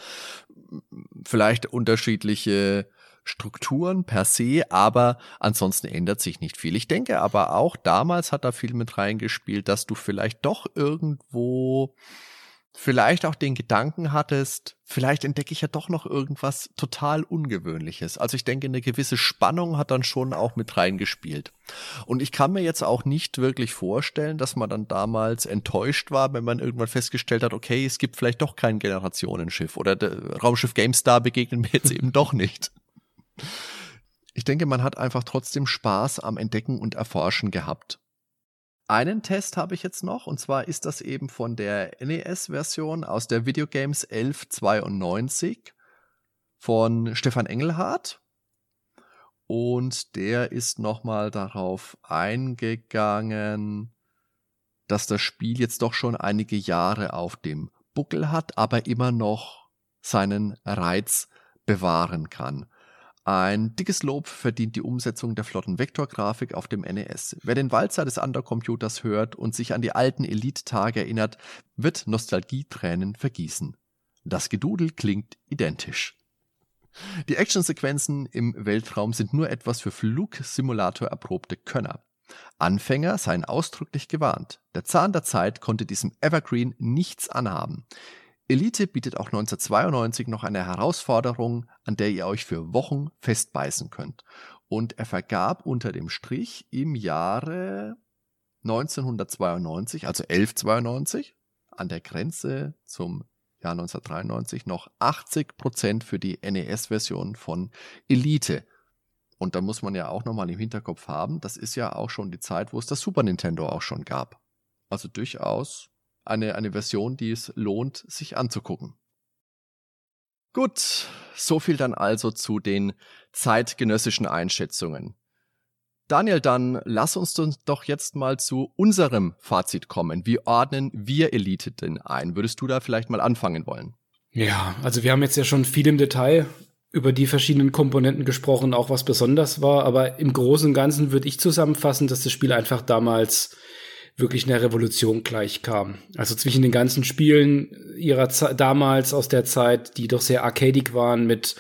vielleicht unterschiedliche Strukturen per se, aber ansonsten ändert sich nicht viel. Ich denke aber auch, damals hat da viel mit reingespielt, dass du vielleicht doch irgendwo vielleicht auch den Gedanken hattest, vielleicht entdecke ich ja doch noch irgendwas total Ungewöhnliches. Also ich denke, eine gewisse Spannung hat dann schon auch mit reingespielt. Und ich kann mir jetzt auch nicht wirklich vorstellen, dass man dann damals enttäuscht war, wenn man irgendwann festgestellt hat, okay, es gibt vielleicht doch kein Generationenschiff oder der Raumschiff GameStar begegnet mir jetzt eben doch nicht. Ich denke, man hat einfach trotzdem Spaß am Entdecken und Erforschen gehabt. Einen Test habe ich jetzt noch, und zwar ist das eben von der NES-Version aus der Videogames 1192 von Stefan Engelhardt. Und der ist nochmal darauf eingegangen, dass das Spiel jetzt doch schon einige Jahre auf dem Buckel hat, aber immer noch seinen Reiz bewahren kann. Ein dickes Lob verdient die Umsetzung der flotten Vektorgrafik auf dem NES. Wer den Walzer des Undercomputers hört und sich an die alten Elite-Tage erinnert, wird Nostalgietränen vergießen. Das Gedudel klingt identisch. Die Actionsequenzen im Weltraum sind nur etwas für Flugsimulator erprobte Könner. Anfänger seien ausdrücklich gewarnt. Der Zahn der Zeit konnte diesem Evergreen nichts anhaben. Elite bietet auch 1992 noch eine Herausforderung, an der ihr euch für Wochen festbeißen könnt. Und er vergab unter dem Strich im Jahre 1992, also 1192, an der Grenze zum Jahr 1993 noch 80 Prozent für die NES-Version von Elite. Und da muss man ja auch nochmal im Hinterkopf haben, das ist ja auch schon die Zeit, wo es das Super Nintendo auch schon gab. Also durchaus eine, eine Version, die es lohnt, sich anzugucken. Gut, so viel dann also zu den zeitgenössischen Einschätzungen. Daniel, dann lass uns doch jetzt mal zu unserem Fazit kommen. Wie ordnen wir Elite denn ein? Würdest du da vielleicht mal anfangen wollen? Ja, also wir haben jetzt ja schon viel im Detail über die verschiedenen Komponenten gesprochen, auch was besonders war. Aber im Großen und Ganzen würde ich zusammenfassen, dass das Spiel einfach damals wirklich einer Revolution gleichkam. Also zwischen den ganzen Spielen ihrer Ze damals aus der Zeit, die doch sehr arcadig waren mit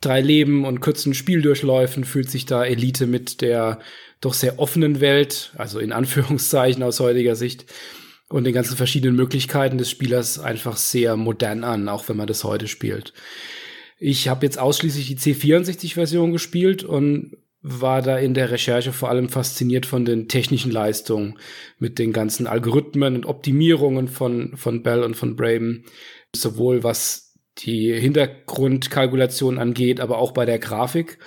drei Leben und kurzen Spieldurchläufen, fühlt sich da Elite mit der doch sehr offenen Welt, also in Anführungszeichen aus heutiger Sicht, und den ganzen verschiedenen Möglichkeiten des Spielers einfach sehr modern an, auch wenn man das heute spielt. Ich habe jetzt ausschließlich die C64-Version gespielt und war da in der Recherche vor allem fasziniert von den technischen Leistungen mit den ganzen Algorithmen und Optimierungen von, von Bell und von Braben, sowohl was die Hintergrundkalkulation angeht, aber auch bei der Grafik.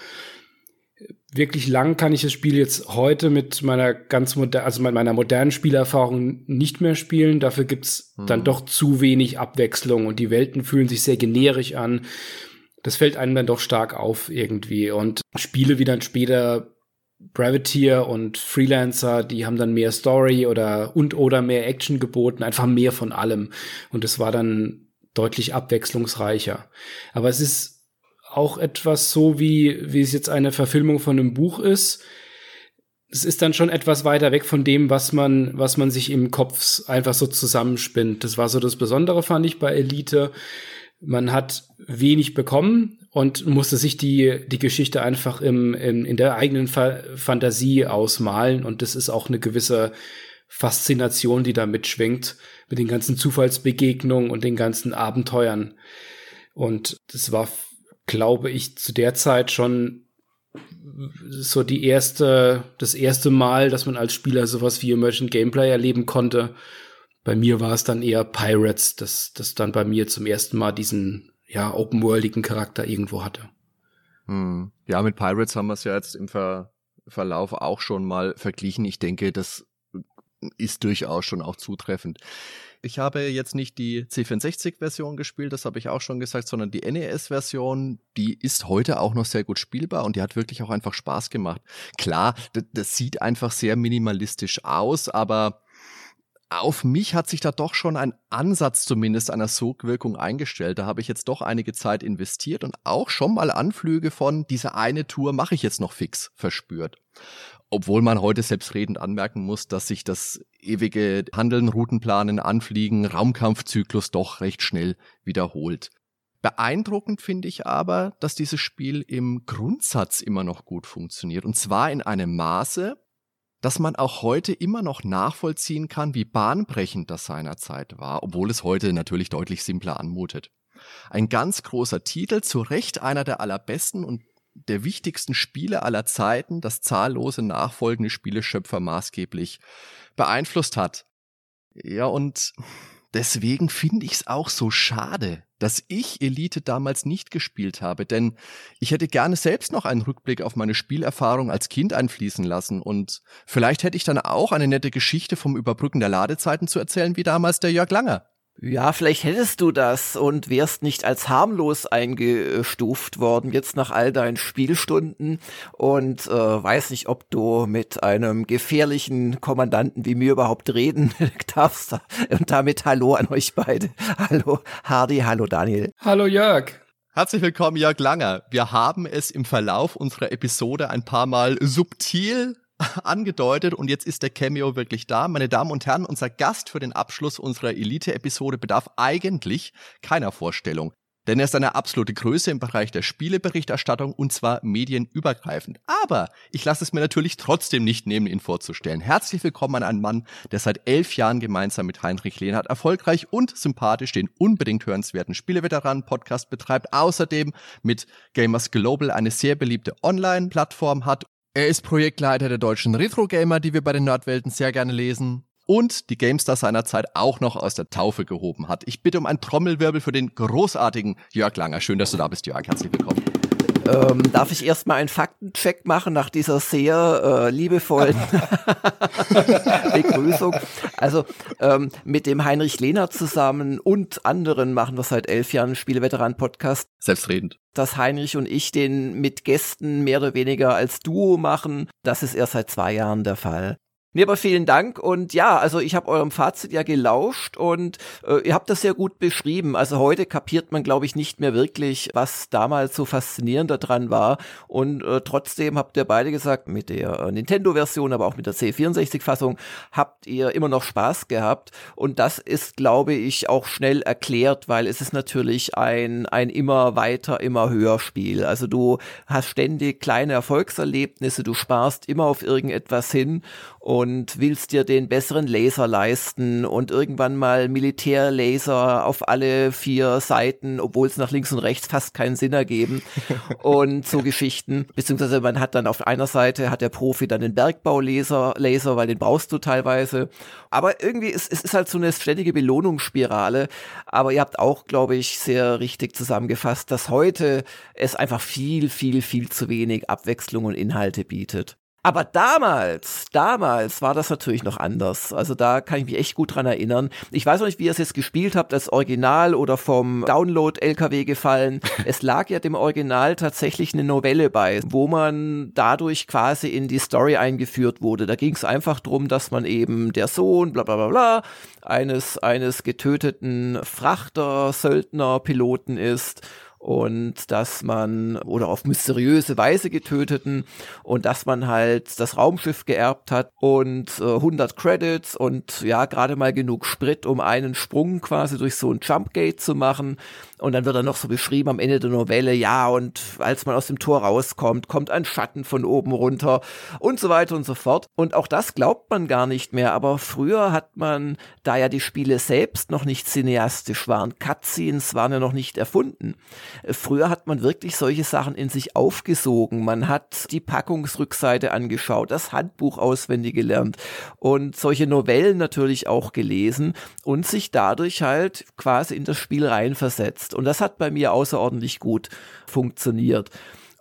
Wirklich lang kann ich das Spiel jetzt heute mit meiner ganz moder also mit meiner modernen Spielerfahrung nicht mehr spielen. Dafür gibt's mhm. dann doch zu wenig Abwechslung und die Welten fühlen sich sehr generisch an das fällt einem dann doch stark auf irgendwie. Und Spiele wie dann später Privateer und Freelancer, die haben dann mehr Story oder und oder mehr Action geboten, einfach mehr von allem. Und es war dann deutlich abwechslungsreicher. Aber es ist auch etwas so, wie, wie es jetzt eine Verfilmung von einem Buch ist. Es ist dann schon etwas weiter weg von dem, was man, was man sich im Kopf einfach so zusammenspinnt. Das war so das Besondere, fand ich bei Elite man hat wenig bekommen und musste sich die, die Geschichte einfach im, im, in der eigenen Fa Fantasie ausmalen. Und das ist auch eine gewisse Faszination, die da mitschwingt, mit den ganzen Zufallsbegegnungen und den ganzen Abenteuern. Und das war, glaube ich, zu der Zeit schon so die erste, das erste Mal, dass man als Spieler sowas wie Emergent Gameplay erleben konnte bei mir war es dann eher Pirates, das, das dann bei mir zum ersten Mal diesen, ja, open-worldigen Charakter irgendwo hatte. Hm. Ja, mit Pirates haben wir es ja jetzt im Ver Verlauf auch schon mal verglichen. Ich denke, das ist durchaus schon auch zutreffend. Ich habe jetzt nicht die C64-Version gespielt, das habe ich auch schon gesagt, sondern die NES-Version, die ist heute auch noch sehr gut spielbar und die hat wirklich auch einfach Spaß gemacht. Klar, das, das sieht einfach sehr minimalistisch aus, aber auf mich hat sich da doch schon ein Ansatz zumindest einer Sogwirkung eingestellt. Da habe ich jetzt doch einige Zeit investiert und auch schon mal Anflüge von dieser eine Tour mache ich jetzt noch fix verspürt. Obwohl man heute selbstredend anmerken muss, dass sich das ewige Handeln, Routenplanen, Anfliegen, Raumkampfzyklus doch recht schnell wiederholt. Beeindruckend finde ich aber, dass dieses Spiel im Grundsatz immer noch gut funktioniert. Und zwar in einem Maße, dass man auch heute immer noch nachvollziehen kann, wie bahnbrechend das seinerzeit war, obwohl es heute natürlich deutlich simpler anmutet. Ein ganz großer Titel, zu Recht einer der allerbesten und der wichtigsten Spiele aller Zeiten, das zahllose nachfolgende Spieleschöpfer maßgeblich beeinflusst hat. Ja, und deswegen finde ich es auch so schade, dass ich Elite damals nicht gespielt habe, denn ich hätte gerne selbst noch einen Rückblick auf meine Spielerfahrung als Kind einfließen lassen und vielleicht hätte ich dann auch eine nette Geschichte vom Überbrücken der Ladezeiten zu erzählen, wie damals der Jörg Langer. Ja, vielleicht hättest du das und wärst nicht als harmlos eingestuft worden, jetzt nach all deinen Spielstunden und äh, weiß nicht, ob du mit einem gefährlichen Kommandanten wie mir überhaupt reden *laughs* darfst. Und damit Hallo an euch beide. Hallo Hardy, hallo Daniel. Hallo Jörg. Herzlich willkommen, Jörg Langer. Wir haben es im Verlauf unserer Episode ein paar Mal subtil *laughs* angedeutet und jetzt ist der Cameo wirklich da. Meine Damen und Herren, unser Gast für den Abschluss unserer Elite-Episode bedarf eigentlich keiner Vorstellung. Denn er ist eine absolute Größe im Bereich der Spieleberichterstattung und zwar medienübergreifend. Aber ich lasse es mir natürlich trotzdem nicht nehmen, ihn vorzustellen. Herzlich willkommen an einen Mann, der seit elf Jahren gemeinsam mit Heinrich Lehnhardt erfolgreich und sympathisch den unbedingt hörenswerten Spieleveteranen-Podcast betreibt. Außerdem mit Gamers Global eine sehr beliebte Online-Plattform hat er ist Projektleiter der deutschen Retro Gamer, die wir bei den Nerdwelten sehr gerne lesen. Und die GameStar seinerzeit auch noch aus der Taufe gehoben hat. Ich bitte um einen Trommelwirbel für den großartigen Jörg Langer. Schön, dass du da bist, Jörg. Herzlich willkommen. Ähm, darf ich erstmal einen Faktencheck machen nach dieser sehr äh, liebevollen *laughs* Begrüßung? Also ähm, mit dem Heinrich Lehner zusammen und anderen machen wir seit elf Jahren Spieleveteran-Podcast. Selbstredend. Dass Heinrich und ich den mit Gästen mehr oder weniger als Duo machen, das ist erst seit zwei Jahren der Fall. Nee, aber vielen Dank und ja, also ich habe eurem Fazit ja gelauscht und äh, ihr habt das sehr gut beschrieben. Also heute kapiert man, glaube ich, nicht mehr wirklich, was damals so faszinierend daran war und äh, trotzdem habt ihr beide gesagt, mit der äh, Nintendo-Version, aber auch mit der C64-Fassung habt ihr immer noch Spaß gehabt und das ist, glaube ich, auch schnell erklärt, weil es ist natürlich ein, ein immer weiter, immer höher Spiel. Also du hast ständig kleine Erfolgserlebnisse, du sparst immer auf irgendetwas hin und willst dir den besseren Laser leisten und irgendwann mal Militärlaser auf alle vier Seiten, obwohl es nach links und rechts fast keinen Sinn ergeben *laughs* und so Geschichten. Beziehungsweise man hat dann auf einer Seite hat der Profi dann den Bergbaulaser, Laser, weil den brauchst du teilweise. Aber irgendwie ist es ist halt so eine ständige Belohnungsspirale. Aber ihr habt auch, glaube ich, sehr richtig zusammengefasst, dass heute es einfach viel, viel, viel zu wenig Abwechslung und Inhalte bietet. Aber damals, damals war das natürlich noch anders. Also da kann ich mich echt gut dran erinnern. Ich weiß noch nicht, wie ihr es jetzt gespielt habt, als Original oder vom Download-LKW gefallen. *laughs* es lag ja dem Original tatsächlich eine Novelle bei, wo man dadurch quasi in die Story eingeführt wurde. Da ging es einfach drum, dass man eben der Sohn, bla bla bla bla, eines, eines getöteten Frachter, Söldner, Piloten ist und dass man oder auf mysteriöse Weise getöteten und dass man halt das Raumschiff geerbt hat und äh, 100 Credits und ja gerade mal genug Sprit, um einen Sprung quasi durch so ein Jumpgate zu machen und dann wird er noch so beschrieben am Ende der Novelle, ja, und als man aus dem Tor rauskommt, kommt ein Schatten von oben runter und so weiter und so fort. Und auch das glaubt man gar nicht mehr. Aber früher hat man, da ja die Spiele selbst noch nicht cineastisch waren, Cutscenes waren ja noch nicht erfunden. Früher hat man wirklich solche Sachen in sich aufgesogen. Man hat die Packungsrückseite angeschaut, das Handbuch auswendig gelernt und solche Novellen natürlich auch gelesen und sich dadurch halt quasi in das Spiel reinversetzt. Und das hat bei mir außerordentlich gut funktioniert.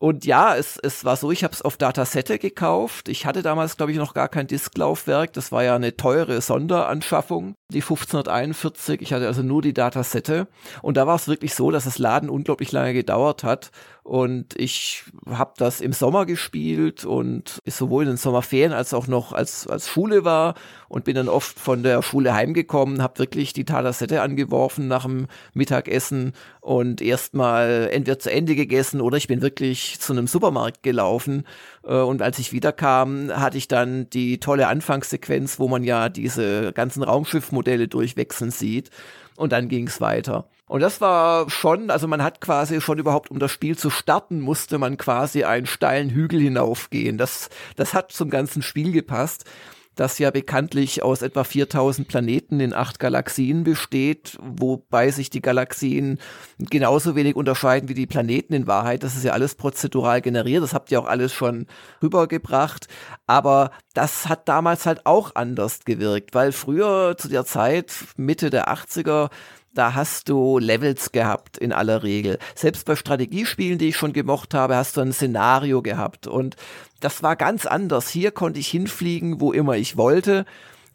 Und ja, es, es war so, ich habe es auf Datasette gekauft. Ich hatte damals, glaube ich, noch gar kein Disklaufwerk. Das war ja eine teure Sonderanschaffung, die 1541. Ich hatte also nur die Datasette. Und da war es wirklich so, dass das Laden unglaublich lange gedauert hat. Und ich habe das im Sommer gespielt und sowohl in den Sommerferien als auch noch als, als Schule war und bin dann oft von der Schule heimgekommen, habe wirklich die Talasette angeworfen nach dem Mittagessen und erstmal entweder zu Ende gegessen oder ich bin wirklich zu einem Supermarkt gelaufen. Äh, und als ich wiederkam, hatte ich dann die tolle Anfangssequenz, wo man ja diese ganzen Raumschiffmodelle durchwechseln sieht. Und dann ging es weiter. Und das war schon, also man hat quasi schon überhaupt, um das Spiel zu starten, musste man quasi einen steilen Hügel hinaufgehen. Das, das hat zum ganzen Spiel gepasst das ja bekanntlich aus etwa 4000 Planeten in acht Galaxien besteht, wobei sich die Galaxien genauso wenig unterscheiden wie die Planeten in Wahrheit. Das ist ja alles prozedural generiert, das habt ihr auch alles schon rübergebracht. Aber das hat damals halt auch anders gewirkt, weil früher zu der Zeit, Mitte der 80er, da hast du Levels gehabt in aller Regel. Selbst bei Strategiespielen, die ich schon gemocht habe, hast du ein Szenario gehabt. Und das war ganz anders. Hier konnte ich hinfliegen, wo immer ich wollte.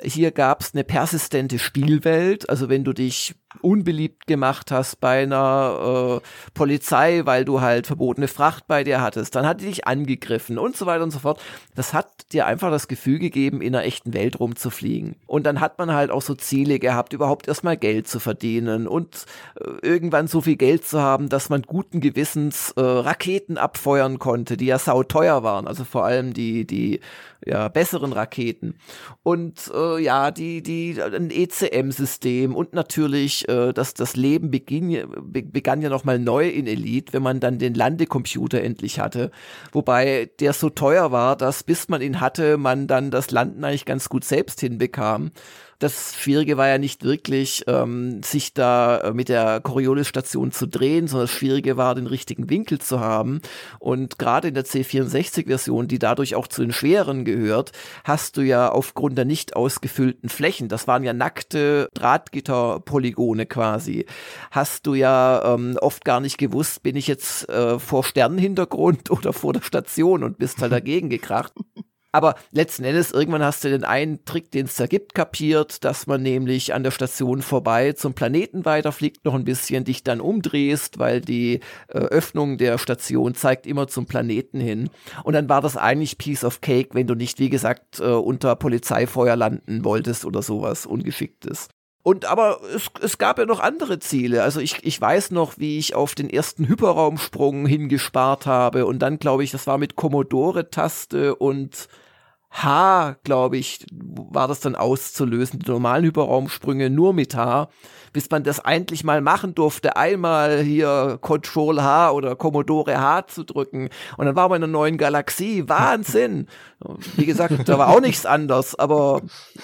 Hier gab es eine persistente Spielwelt. Also wenn du dich unbeliebt gemacht hast bei einer äh, Polizei, weil du halt verbotene Fracht bei dir hattest, dann hat die dich angegriffen und so weiter und so fort. Das hat dir einfach das Gefühl gegeben, in einer echten Welt rumzufliegen. Und dann hat man halt auch so Ziele gehabt, überhaupt erstmal Geld zu verdienen und äh, irgendwann so viel Geld zu haben, dass man guten Gewissens äh, Raketen abfeuern konnte, die ja sauteuer waren, also vor allem die, die ja, besseren Raketen. Und äh, ja, die, die, ein ECM-System und natürlich äh, dass das Leben beginn, begann ja nochmal neu in Elite, wenn man dann den Landecomputer endlich hatte. Wobei der so teuer war, dass bis man ihn hatte, man dann das Landen eigentlich ganz gut selbst hinbekam. Das Schwierige war ja nicht wirklich, ähm, sich da äh, mit der Coriolis-Station zu drehen, sondern das Schwierige war, den richtigen Winkel zu haben. Und gerade in der C64-Version, die dadurch auch zu den schweren gehört, hast du ja aufgrund der nicht ausgefüllten Flächen, das waren ja nackte Drahtgitterpolygone quasi, hast du ja ähm, oft gar nicht gewusst, bin ich jetzt äh, vor Sternenhintergrund *laughs* oder vor der Station und bist halt *laughs* dagegen gekracht. Aber letzten Endes, irgendwann hast du den einen Trick, den es da gibt, kapiert, dass man nämlich an der Station vorbei zum Planeten weiterfliegt, noch ein bisschen, dich dann umdrehst, weil die äh, Öffnung der Station zeigt immer zum Planeten hin. Und dann war das eigentlich Piece of Cake, wenn du nicht, wie gesagt, äh, unter Polizeifeuer landen wolltest oder sowas Ungeschicktes. Und aber es, es gab ja noch andere Ziele. Also ich, ich weiß noch, wie ich auf den ersten Hyperraumsprung hingespart habe und dann glaube ich, das war mit Commodore-Taste und H, glaube ich, war das dann auszulösen. Die normalen Hyperraumsprünge nur mit H, bis man das eigentlich mal machen durfte, einmal hier Control H oder Commodore H zu drücken. Und dann war man in einer neuen Galaxie. Wahnsinn! Wie gesagt, da war auch nichts anders, aber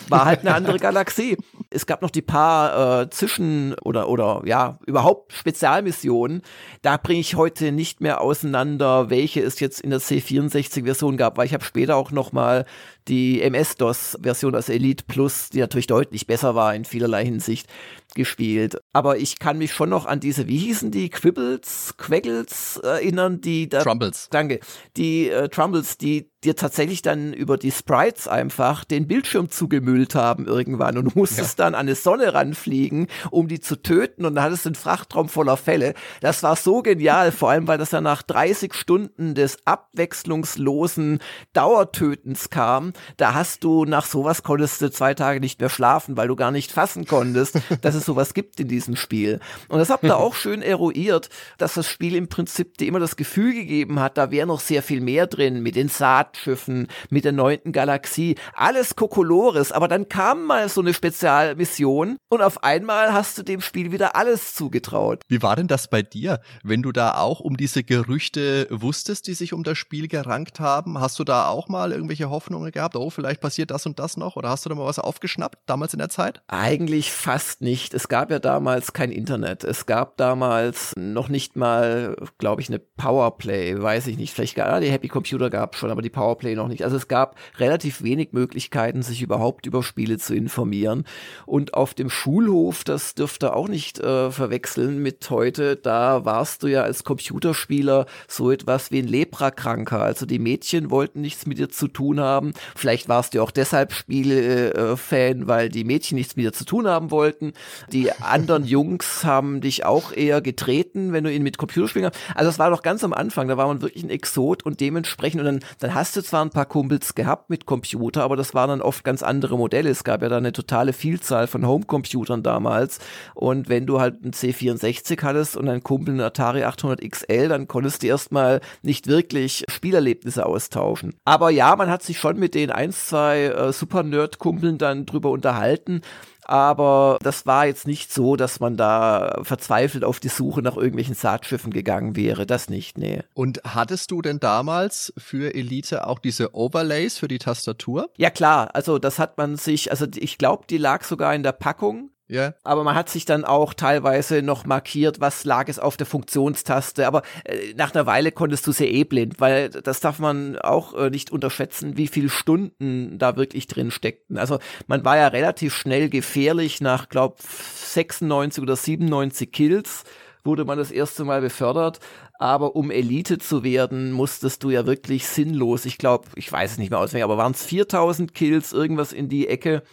war halt eine andere Galaxie. Es gab noch die paar äh, Zwischen- oder, oder ja, überhaupt Spezialmissionen. Da bringe ich heute nicht mehr auseinander, welche es jetzt in der C64-Version gab, weil ich habe später auch noch mal die MS-DOS-Version, also Elite Plus, die natürlich deutlich besser war in vielerlei Hinsicht, gespielt. Aber ich kann mich schon noch an diese, wie hießen die, Quibbles, Quaggles erinnern, die da. Trumbles. Danke. Die äh, Trumbles, die dir tatsächlich dann über die Sprites einfach den Bildschirm zugemüllt haben irgendwann und du musstest ja. dann an eine Sonne ranfliegen, um die zu töten und dann hattest du einen Frachtraum voller Fälle. Das war so genial, vor allem weil das ja nach 30 Stunden des abwechslungslosen Dauertötens kam. Da hast du nach sowas konntest du zwei Tage nicht mehr schlafen, weil du gar nicht fassen konntest, *laughs* dass es sowas gibt in diesem Spiel. Und das habt ihr auch schön eruiert, dass das Spiel im Prinzip dir immer das Gefühl gegeben hat, da wäre noch sehr viel mehr drin mit den Saat Raumschiffen, mit der neunten Galaxie, alles Kokolores, aber dann kam mal so eine Spezialmission und auf einmal hast du dem Spiel wieder alles zugetraut. Wie war denn das bei dir, wenn du da auch um diese Gerüchte wusstest, die sich um das Spiel gerankt haben? Hast du da auch mal irgendwelche Hoffnungen gehabt, oh, vielleicht passiert das und das noch? Oder hast du da mal was aufgeschnappt, damals in der Zeit? Eigentlich fast nicht. Es gab ja damals kein Internet. Es gab damals noch nicht mal, glaube ich, eine Powerplay, weiß ich nicht. Vielleicht gar, die Happy Computer gab schon, aber die Powerplay Powerplay noch nicht. Also es gab relativ wenig Möglichkeiten, sich überhaupt über Spiele zu informieren. Und auf dem Schulhof, das dürfte auch nicht äh, verwechseln mit heute, da warst du ja als Computerspieler so etwas wie ein Leprakranker. Also die Mädchen wollten nichts mit dir zu tun haben. Vielleicht warst du auch deshalb Spiele-Fan, äh, weil die Mädchen nichts mit dir zu tun haben wollten. Die anderen *laughs* Jungs haben dich auch eher getreten, wenn du ihn mit Computerspielen hast. Also das war doch ganz am Anfang, da war man wirklich ein Exot und dementsprechend, und dann, dann hast du zwar ein paar Kumpels gehabt mit Computer, aber das waren dann oft ganz andere Modelle. Es gab ja da eine totale Vielzahl von Homecomputern damals. Und wenn du halt einen C64 hattest und ein Kumpel einen Atari 800 XL, dann konntest du erstmal nicht wirklich Spielerlebnisse austauschen. Aber ja, man hat sich schon mit den ein, zwei äh, Super-Nerd-Kumpeln dann drüber unterhalten aber das war jetzt nicht so, dass man da verzweifelt auf die Suche nach irgendwelchen Saatschiffen gegangen wäre. Das nicht, nee. Und hattest du denn damals für Elite auch diese Overlays für die Tastatur? Ja klar, also das hat man sich, also ich glaube, die lag sogar in der Packung. Ja. Aber man hat sich dann auch teilweise noch markiert, was lag es auf der Funktionstaste. Aber äh, nach einer Weile konntest du sie eh blind, weil das darf man auch äh, nicht unterschätzen, wie viele Stunden da wirklich drin steckten. Also man war ja relativ schnell gefährlich nach, glaub, 96 oder 97 Kills wurde man das erste Mal befördert. Aber um Elite zu werden, musstest du ja wirklich sinnlos, ich glaube, ich weiß es nicht mehr auswendig, aber waren es 4000 Kills, irgendwas in die Ecke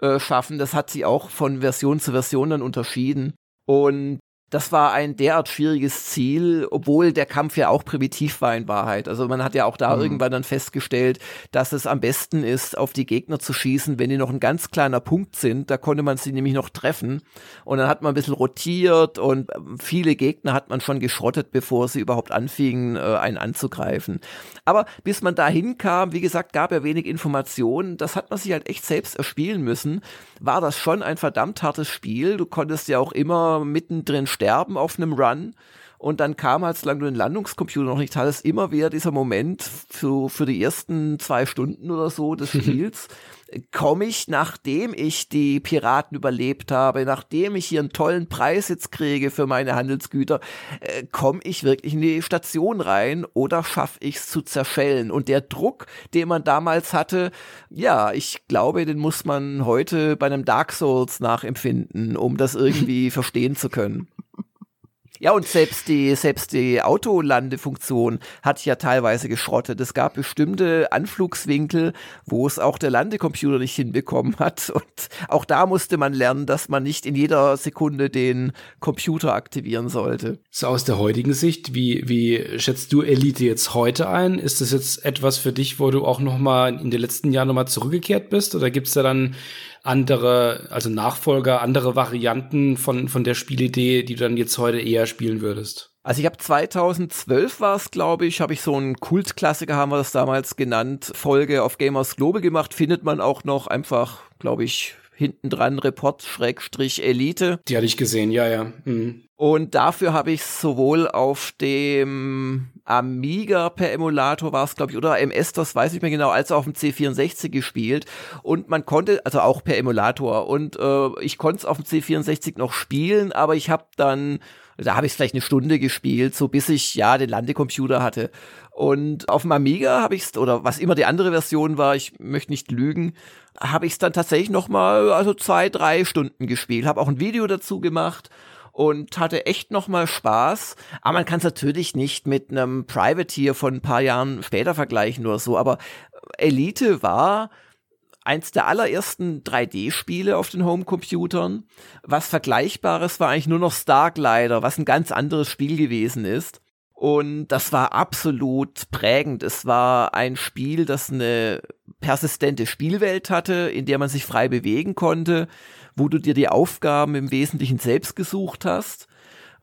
äh, schaffen. Das hat sie auch von Version zu Version dann unterschieden. Und das war ein derart schwieriges Ziel, obwohl der Kampf ja auch primitiv war in Wahrheit. Also man hat ja auch da mhm. irgendwann dann festgestellt, dass es am besten ist, auf die Gegner zu schießen, wenn die noch ein ganz kleiner Punkt sind. Da konnte man sie nämlich noch treffen. Und dann hat man ein bisschen rotiert und viele Gegner hat man schon geschrottet, bevor sie überhaupt anfingen, äh, einen anzugreifen. Aber bis man da hinkam, wie gesagt, gab er wenig Informationen. Das hat man sich halt echt selbst erspielen müssen. War das schon ein verdammt hartes Spiel. Du konntest ja auch immer mittendrin sterben auf einem Run. Und dann kam halt, solange du den Landungscomputer noch nicht hattest, immer wieder dieser Moment für, für die ersten zwei Stunden oder so des *laughs* Spiels. komme ich, nachdem ich die Piraten überlebt habe, nachdem ich hier einen tollen Preis jetzt kriege für meine Handelsgüter, äh, komme ich wirklich in die Station rein oder schaffe ich es zu zerschellen? Und der Druck, den man damals hatte, ja, ich glaube, den muss man heute bei einem Dark Souls nachempfinden, um das *laughs* irgendwie verstehen zu können. Ja, und selbst die, selbst die Autolandefunktion hat ja teilweise geschrottet. Es gab bestimmte Anflugswinkel, wo es auch der Landecomputer nicht hinbekommen hat. Und auch da musste man lernen, dass man nicht in jeder Sekunde den Computer aktivieren sollte. So aus der heutigen Sicht, wie, wie schätzt du Elite jetzt heute ein? Ist das jetzt etwas für dich, wo du auch noch mal in den letzten Jahren noch mal zurückgekehrt bist? Oder gibt's da dann andere, also Nachfolger, andere Varianten von, von der Spielidee, die du dann jetzt heute eher spielen würdest? Also ich habe 2012 war es, glaube ich, habe ich so einen Kultklassiker, haben wir das damals genannt, Folge auf Gamers Global gemacht, findet man auch noch einfach, glaube ich, hinten dran Report Schrägstrich Elite. Die hatte ich gesehen, ja, ja. Mhm. Und dafür habe ich sowohl auf dem Amiga per Emulator war es, glaube ich, oder MS, das weiß ich mehr genau, als auf dem C64 gespielt. Und man konnte, also auch per Emulator. Und äh, ich konnte es auf dem C64 noch spielen, aber ich habe dann, da habe ich vielleicht eine Stunde gespielt, so bis ich ja den Landecomputer hatte. Und auf dem Amiga habe ich es, oder was immer die andere Version war, ich möchte nicht lügen, habe ich es dann tatsächlich noch mal, also zwei, drei Stunden gespielt. Habe auch ein Video dazu gemacht und hatte echt noch mal Spaß. Aber man kann es natürlich nicht mit einem Privateer von ein paar Jahren später vergleichen oder so. Aber Elite war eins der allerersten 3D-Spiele auf den Homecomputern. Was Vergleichbares war eigentlich nur noch Starglider, was ein ganz anderes Spiel gewesen ist. Und das war absolut prägend. Es war ein Spiel, das eine persistente Spielwelt hatte, in der man sich frei bewegen konnte, wo du dir die Aufgaben im Wesentlichen selbst gesucht hast.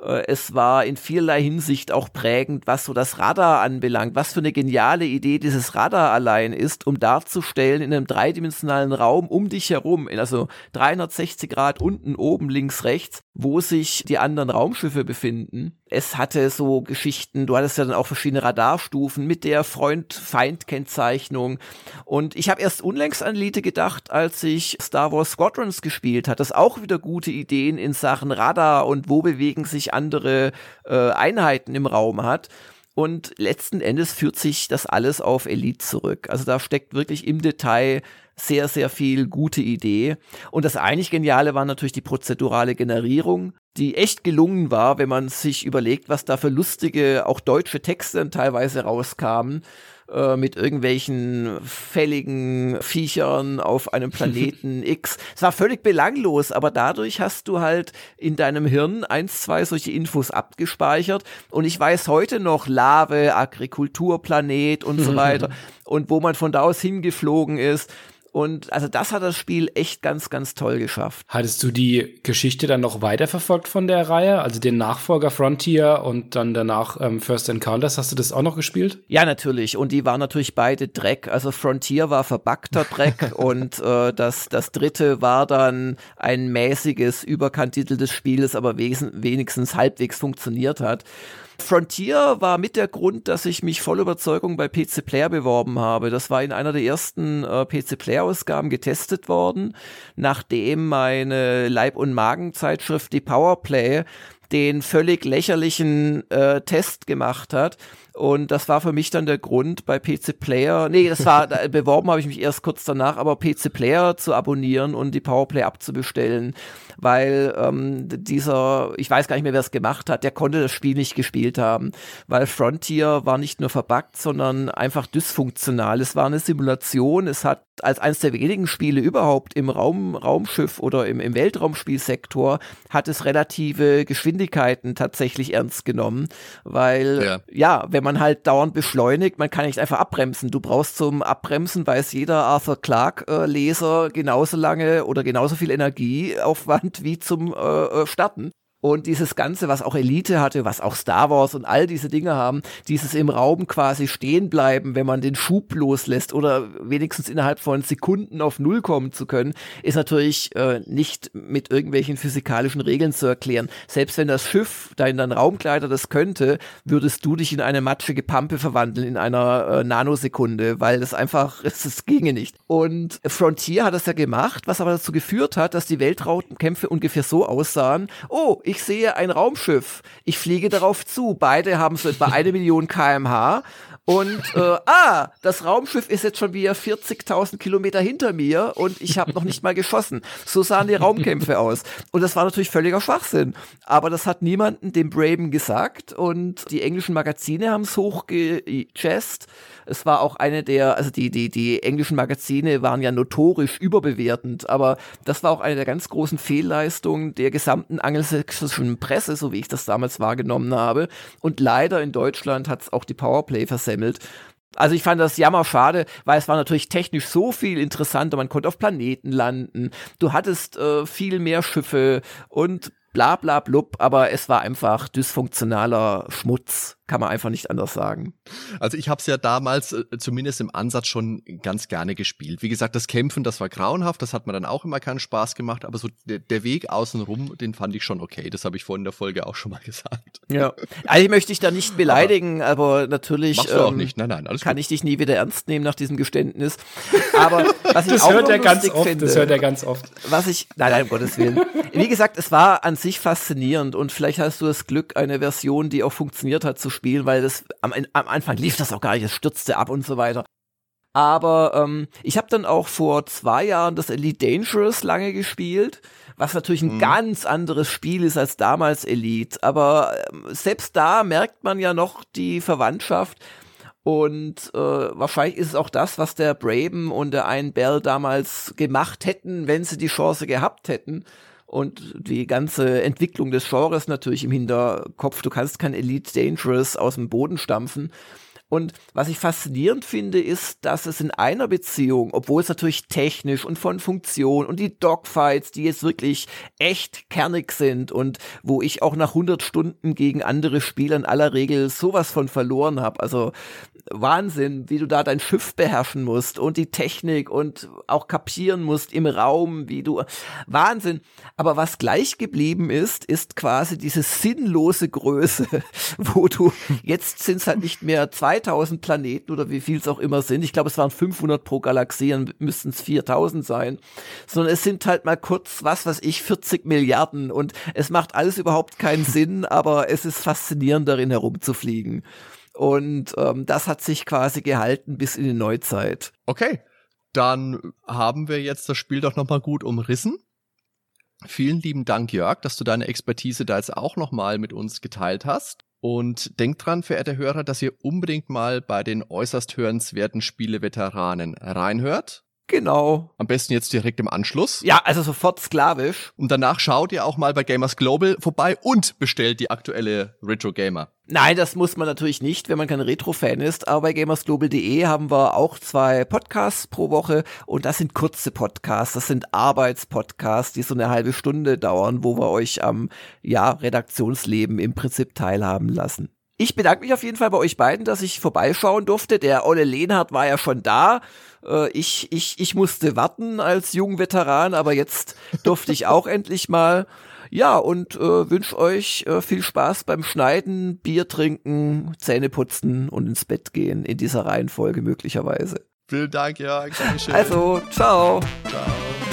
Äh, es war in vielerlei Hinsicht auch prägend, was so das Radar anbelangt, was für eine geniale Idee dieses Radar allein ist, um darzustellen in einem dreidimensionalen Raum um dich herum, also 360 Grad unten, oben, links, rechts, wo sich die anderen Raumschiffe befinden. Es hatte so Geschichten, du hattest ja dann auch verschiedene Radarstufen mit der Freund-Feind-Kennzeichnung. Und ich habe erst unlängst an Elite gedacht, als ich Star Wars Squadrons gespielt hat, das auch wieder gute Ideen in Sachen Radar und wo bewegen sich andere äh, Einheiten im Raum hat. Und letzten Endes führt sich das alles auf Elite zurück. Also da steckt wirklich im Detail sehr, sehr viel gute Idee. Und das eigentlich Geniale war natürlich die prozedurale Generierung, die echt gelungen war, wenn man sich überlegt, was da für lustige, auch deutsche Texte teilweise rauskamen äh, mit irgendwelchen fälligen Viechern auf einem *laughs* Planeten X. Es war völlig belanglos, aber dadurch hast du halt in deinem Hirn eins, zwei solche Infos abgespeichert und ich weiß heute noch Lave, Agrikulturplanet und so *laughs* weiter und wo man von da aus hingeflogen ist. Und also das hat das Spiel echt ganz, ganz toll geschafft. Hattest du die Geschichte dann noch weiterverfolgt von der Reihe? Also den Nachfolger Frontier und dann danach ähm, First Encounters, hast du das auch noch gespielt? Ja, natürlich. Und die waren natürlich beide Dreck. Also Frontier war verbackter Dreck *laughs* und äh, das, das dritte war dann ein mäßiges, überkanteltes Spiel, das aber wenigstens halbwegs funktioniert hat. Frontier war mit der Grund, dass ich mich voll Überzeugung bei PC Player beworben habe. Das war in einer der ersten äh, PC Player Ausgaben getestet worden, nachdem meine Leib- und Magenzeitschrift die Powerplay den völlig lächerlichen äh, Test gemacht hat. Und das war für mich dann der Grund, bei PC Player, nee, das war, beworben habe ich mich erst kurz danach, aber PC Player zu abonnieren und die Powerplay abzubestellen weil ähm, dieser, ich weiß gar nicht mehr, wer es gemacht hat, der konnte das Spiel nicht gespielt haben, weil Frontier war nicht nur verbuggt, sondern einfach dysfunktional. Es war eine Simulation, es hat als eines der wenigen Spiele überhaupt im Raum, Raumschiff oder im, im Weltraumspielsektor hat es relative Geschwindigkeiten tatsächlich ernst genommen, weil ja. ja, wenn man halt dauernd beschleunigt, man kann nicht einfach abbremsen. Du brauchst zum Abbremsen, weiß jeder Arthur Clarke äh, Leser genauso lange oder genauso viel Energieaufwand wie zum äh, äh Starten. Und dieses Ganze, was auch Elite hatte, was auch Star Wars und all diese Dinge haben, dieses im Raum quasi stehen bleiben, wenn man den Schub loslässt oder wenigstens innerhalb von Sekunden auf Null kommen zu können, ist natürlich äh, nicht mit irgendwelchen physikalischen Regeln zu erklären. Selbst wenn das Schiff, dein, dein Raumkleider das könnte, würdest du dich in eine matschige Pampe verwandeln in einer äh, Nanosekunde, weil das einfach, *laughs* es, ginge nicht. Und Frontier hat das ja gemacht, was aber dazu geführt hat, dass die Weltraumkämpfe ungefähr so aussahen, oh, ich sehe ein Raumschiff, ich fliege darauf zu. Beide haben so etwa eine Million kmh Und äh, ah, das Raumschiff ist jetzt schon wieder 40.000 Kilometer hinter mir und ich habe noch nicht mal geschossen. So sahen die Raumkämpfe aus. Und das war natürlich völliger Schwachsinn. Aber das hat niemanden dem Braben gesagt und die englischen Magazine haben es hochgejazzt. Es war auch eine der, also die, die, die englischen Magazine waren ja notorisch überbewertend, aber das war auch eine der ganz großen Fehlleistungen der gesamten angelsächsischen Presse, so wie ich das damals wahrgenommen habe. Und leider in Deutschland hat es auch die Powerplay versemmelt. Also ich fand das jammer schade, weil es war natürlich technisch so viel interessanter. Man konnte auf Planeten landen. Du hattest äh, viel mehr Schiffe und bla bla blub, aber es war einfach dysfunktionaler Schmutz kann man einfach nicht anders sagen. Also ich habe es ja damals äh, zumindest im Ansatz schon ganz gerne gespielt. Wie gesagt, das Kämpfen, das war grauenhaft, das hat mir dann auch immer keinen Spaß gemacht, aber so der, der Weg außenrum, den fand ich schon okay. Das habe ich vorhin in der Folge auch schon mal *laughs* gesagt. Ja, eigentlich möchte ich da nicht beleidigen, aber, aber natürlich machst du auch ähm, nicht. Nein, nein, alles kann gut. ich dich nie wieder ernst nehmen nach diesem Geständnis. Aber was *laughs* ich das auch hört er ganz oft, finde, das hört er ganz oft. Was ich, nein, nein, um Gottes Willen. Wie gesagt, es war an sich faszinierend und vielleicht hast du das Glück, eine Version, die auch funktioniert hat, zu spielen, weil das am, am Anfang lief das auch gar nicht, es stürzte ab und so weiter. Aber ähm, ich habe dann auch vor zwei Jahren das Elite Dangerous lange gespielt, was natürlich ein mhm. ganz anderes Spiel ist als damals Elite. Aber ähm, selbst da merkt man ja noch die Verwandtschaft. Und äh, wahrscheinlich ist es auch das, was der Braben und der Ein Bell damals gemacht hätten, wenn sie die Chance gehabt hätten und die ganze Entwicklung des Genres natürlich im Hinterkopf. Du kannst kein Elite Dangerous aus dem Boden stampfen. Und was ich faszinierend finde, ist, dass es in einer Beziehung, obwohl es natürlich technisch und von Funktion und die Dogfights, die jetzt wirklich echt kernig sind und wo ich auch nach 100 Stunden gegen andere Spieler in aller Regel sowas von verloren habe. Also Wahnsinn, wie du da dein Schiff beherrschen musst und die Technik und auch kapieren musst im Raum, wie du Wahnsinn. Aber was gleich geblieben ist, ist quasi diese sinnlose Größe, *laughs* wo du jetzt sind es halt nicht mehr 2000 Planeten oder wie viel es auch immer sind. Ich glaube, es waren 500 pro Galaxie, dann müssten es 4000 sein, sondern es sind halt mal kurz, was weiß ich, 40 Milliarden und es macht alles überhaupt keinen *laughs* Sinn, aber es ist faszinierend darin herumzufliegen. Und ähm, das hat sich quasi gehalten bis in die Neuzeit. Okay, dann haben wir jetzt das Spiel doch nochmal gut umrissen. Vielen lieben Dank, Jörg, dass du deine Expertise da jetzt auch nochmal mit uns geteilt hast. Und denkt dran, verehrte Hörer, dass ihr unbedingt mal bei den äußerst hörenswerten Spieleveteranen reinhört. Genau. Am besten jetzt direkt im Anschluss. Ja, also sofort sklavisch. Und danach schaut ihr auch mal bei Gamers Global vorbei und bestellt die aktuelle Retro Gamer. Nein, das muss man natürlich nicht, wenn man kein Retro-Fan ist. Aber bei gamersglobal.de haben wir auch zwei Podcasts pro Woche und das sind kurze Podcasts, das sind Arbeitspodcasts, die so eine halbe Stunde dauern, wo wir euch am ja, Redaktionsleben im Prinzip teilhaben lassen. Ich bedanke mich auf jeden Fall bei euch beiden, dass ich vorbeischauen durfte. Der Olle Lehnhardt war ja schon da. Äh, ich, ich, ich musste warten als Jungveteran, aber jetzt durfte ich auch *laughs* endlich mal. Ja, und äh, wünsche euch äh, viel Spaß beim Schneiden, Bier trinken, Zähne putzen und ins Bett gehen in dieser Reihenfolge möglicherweise. Vielen Dank, ja. Also, ciao. Ciao.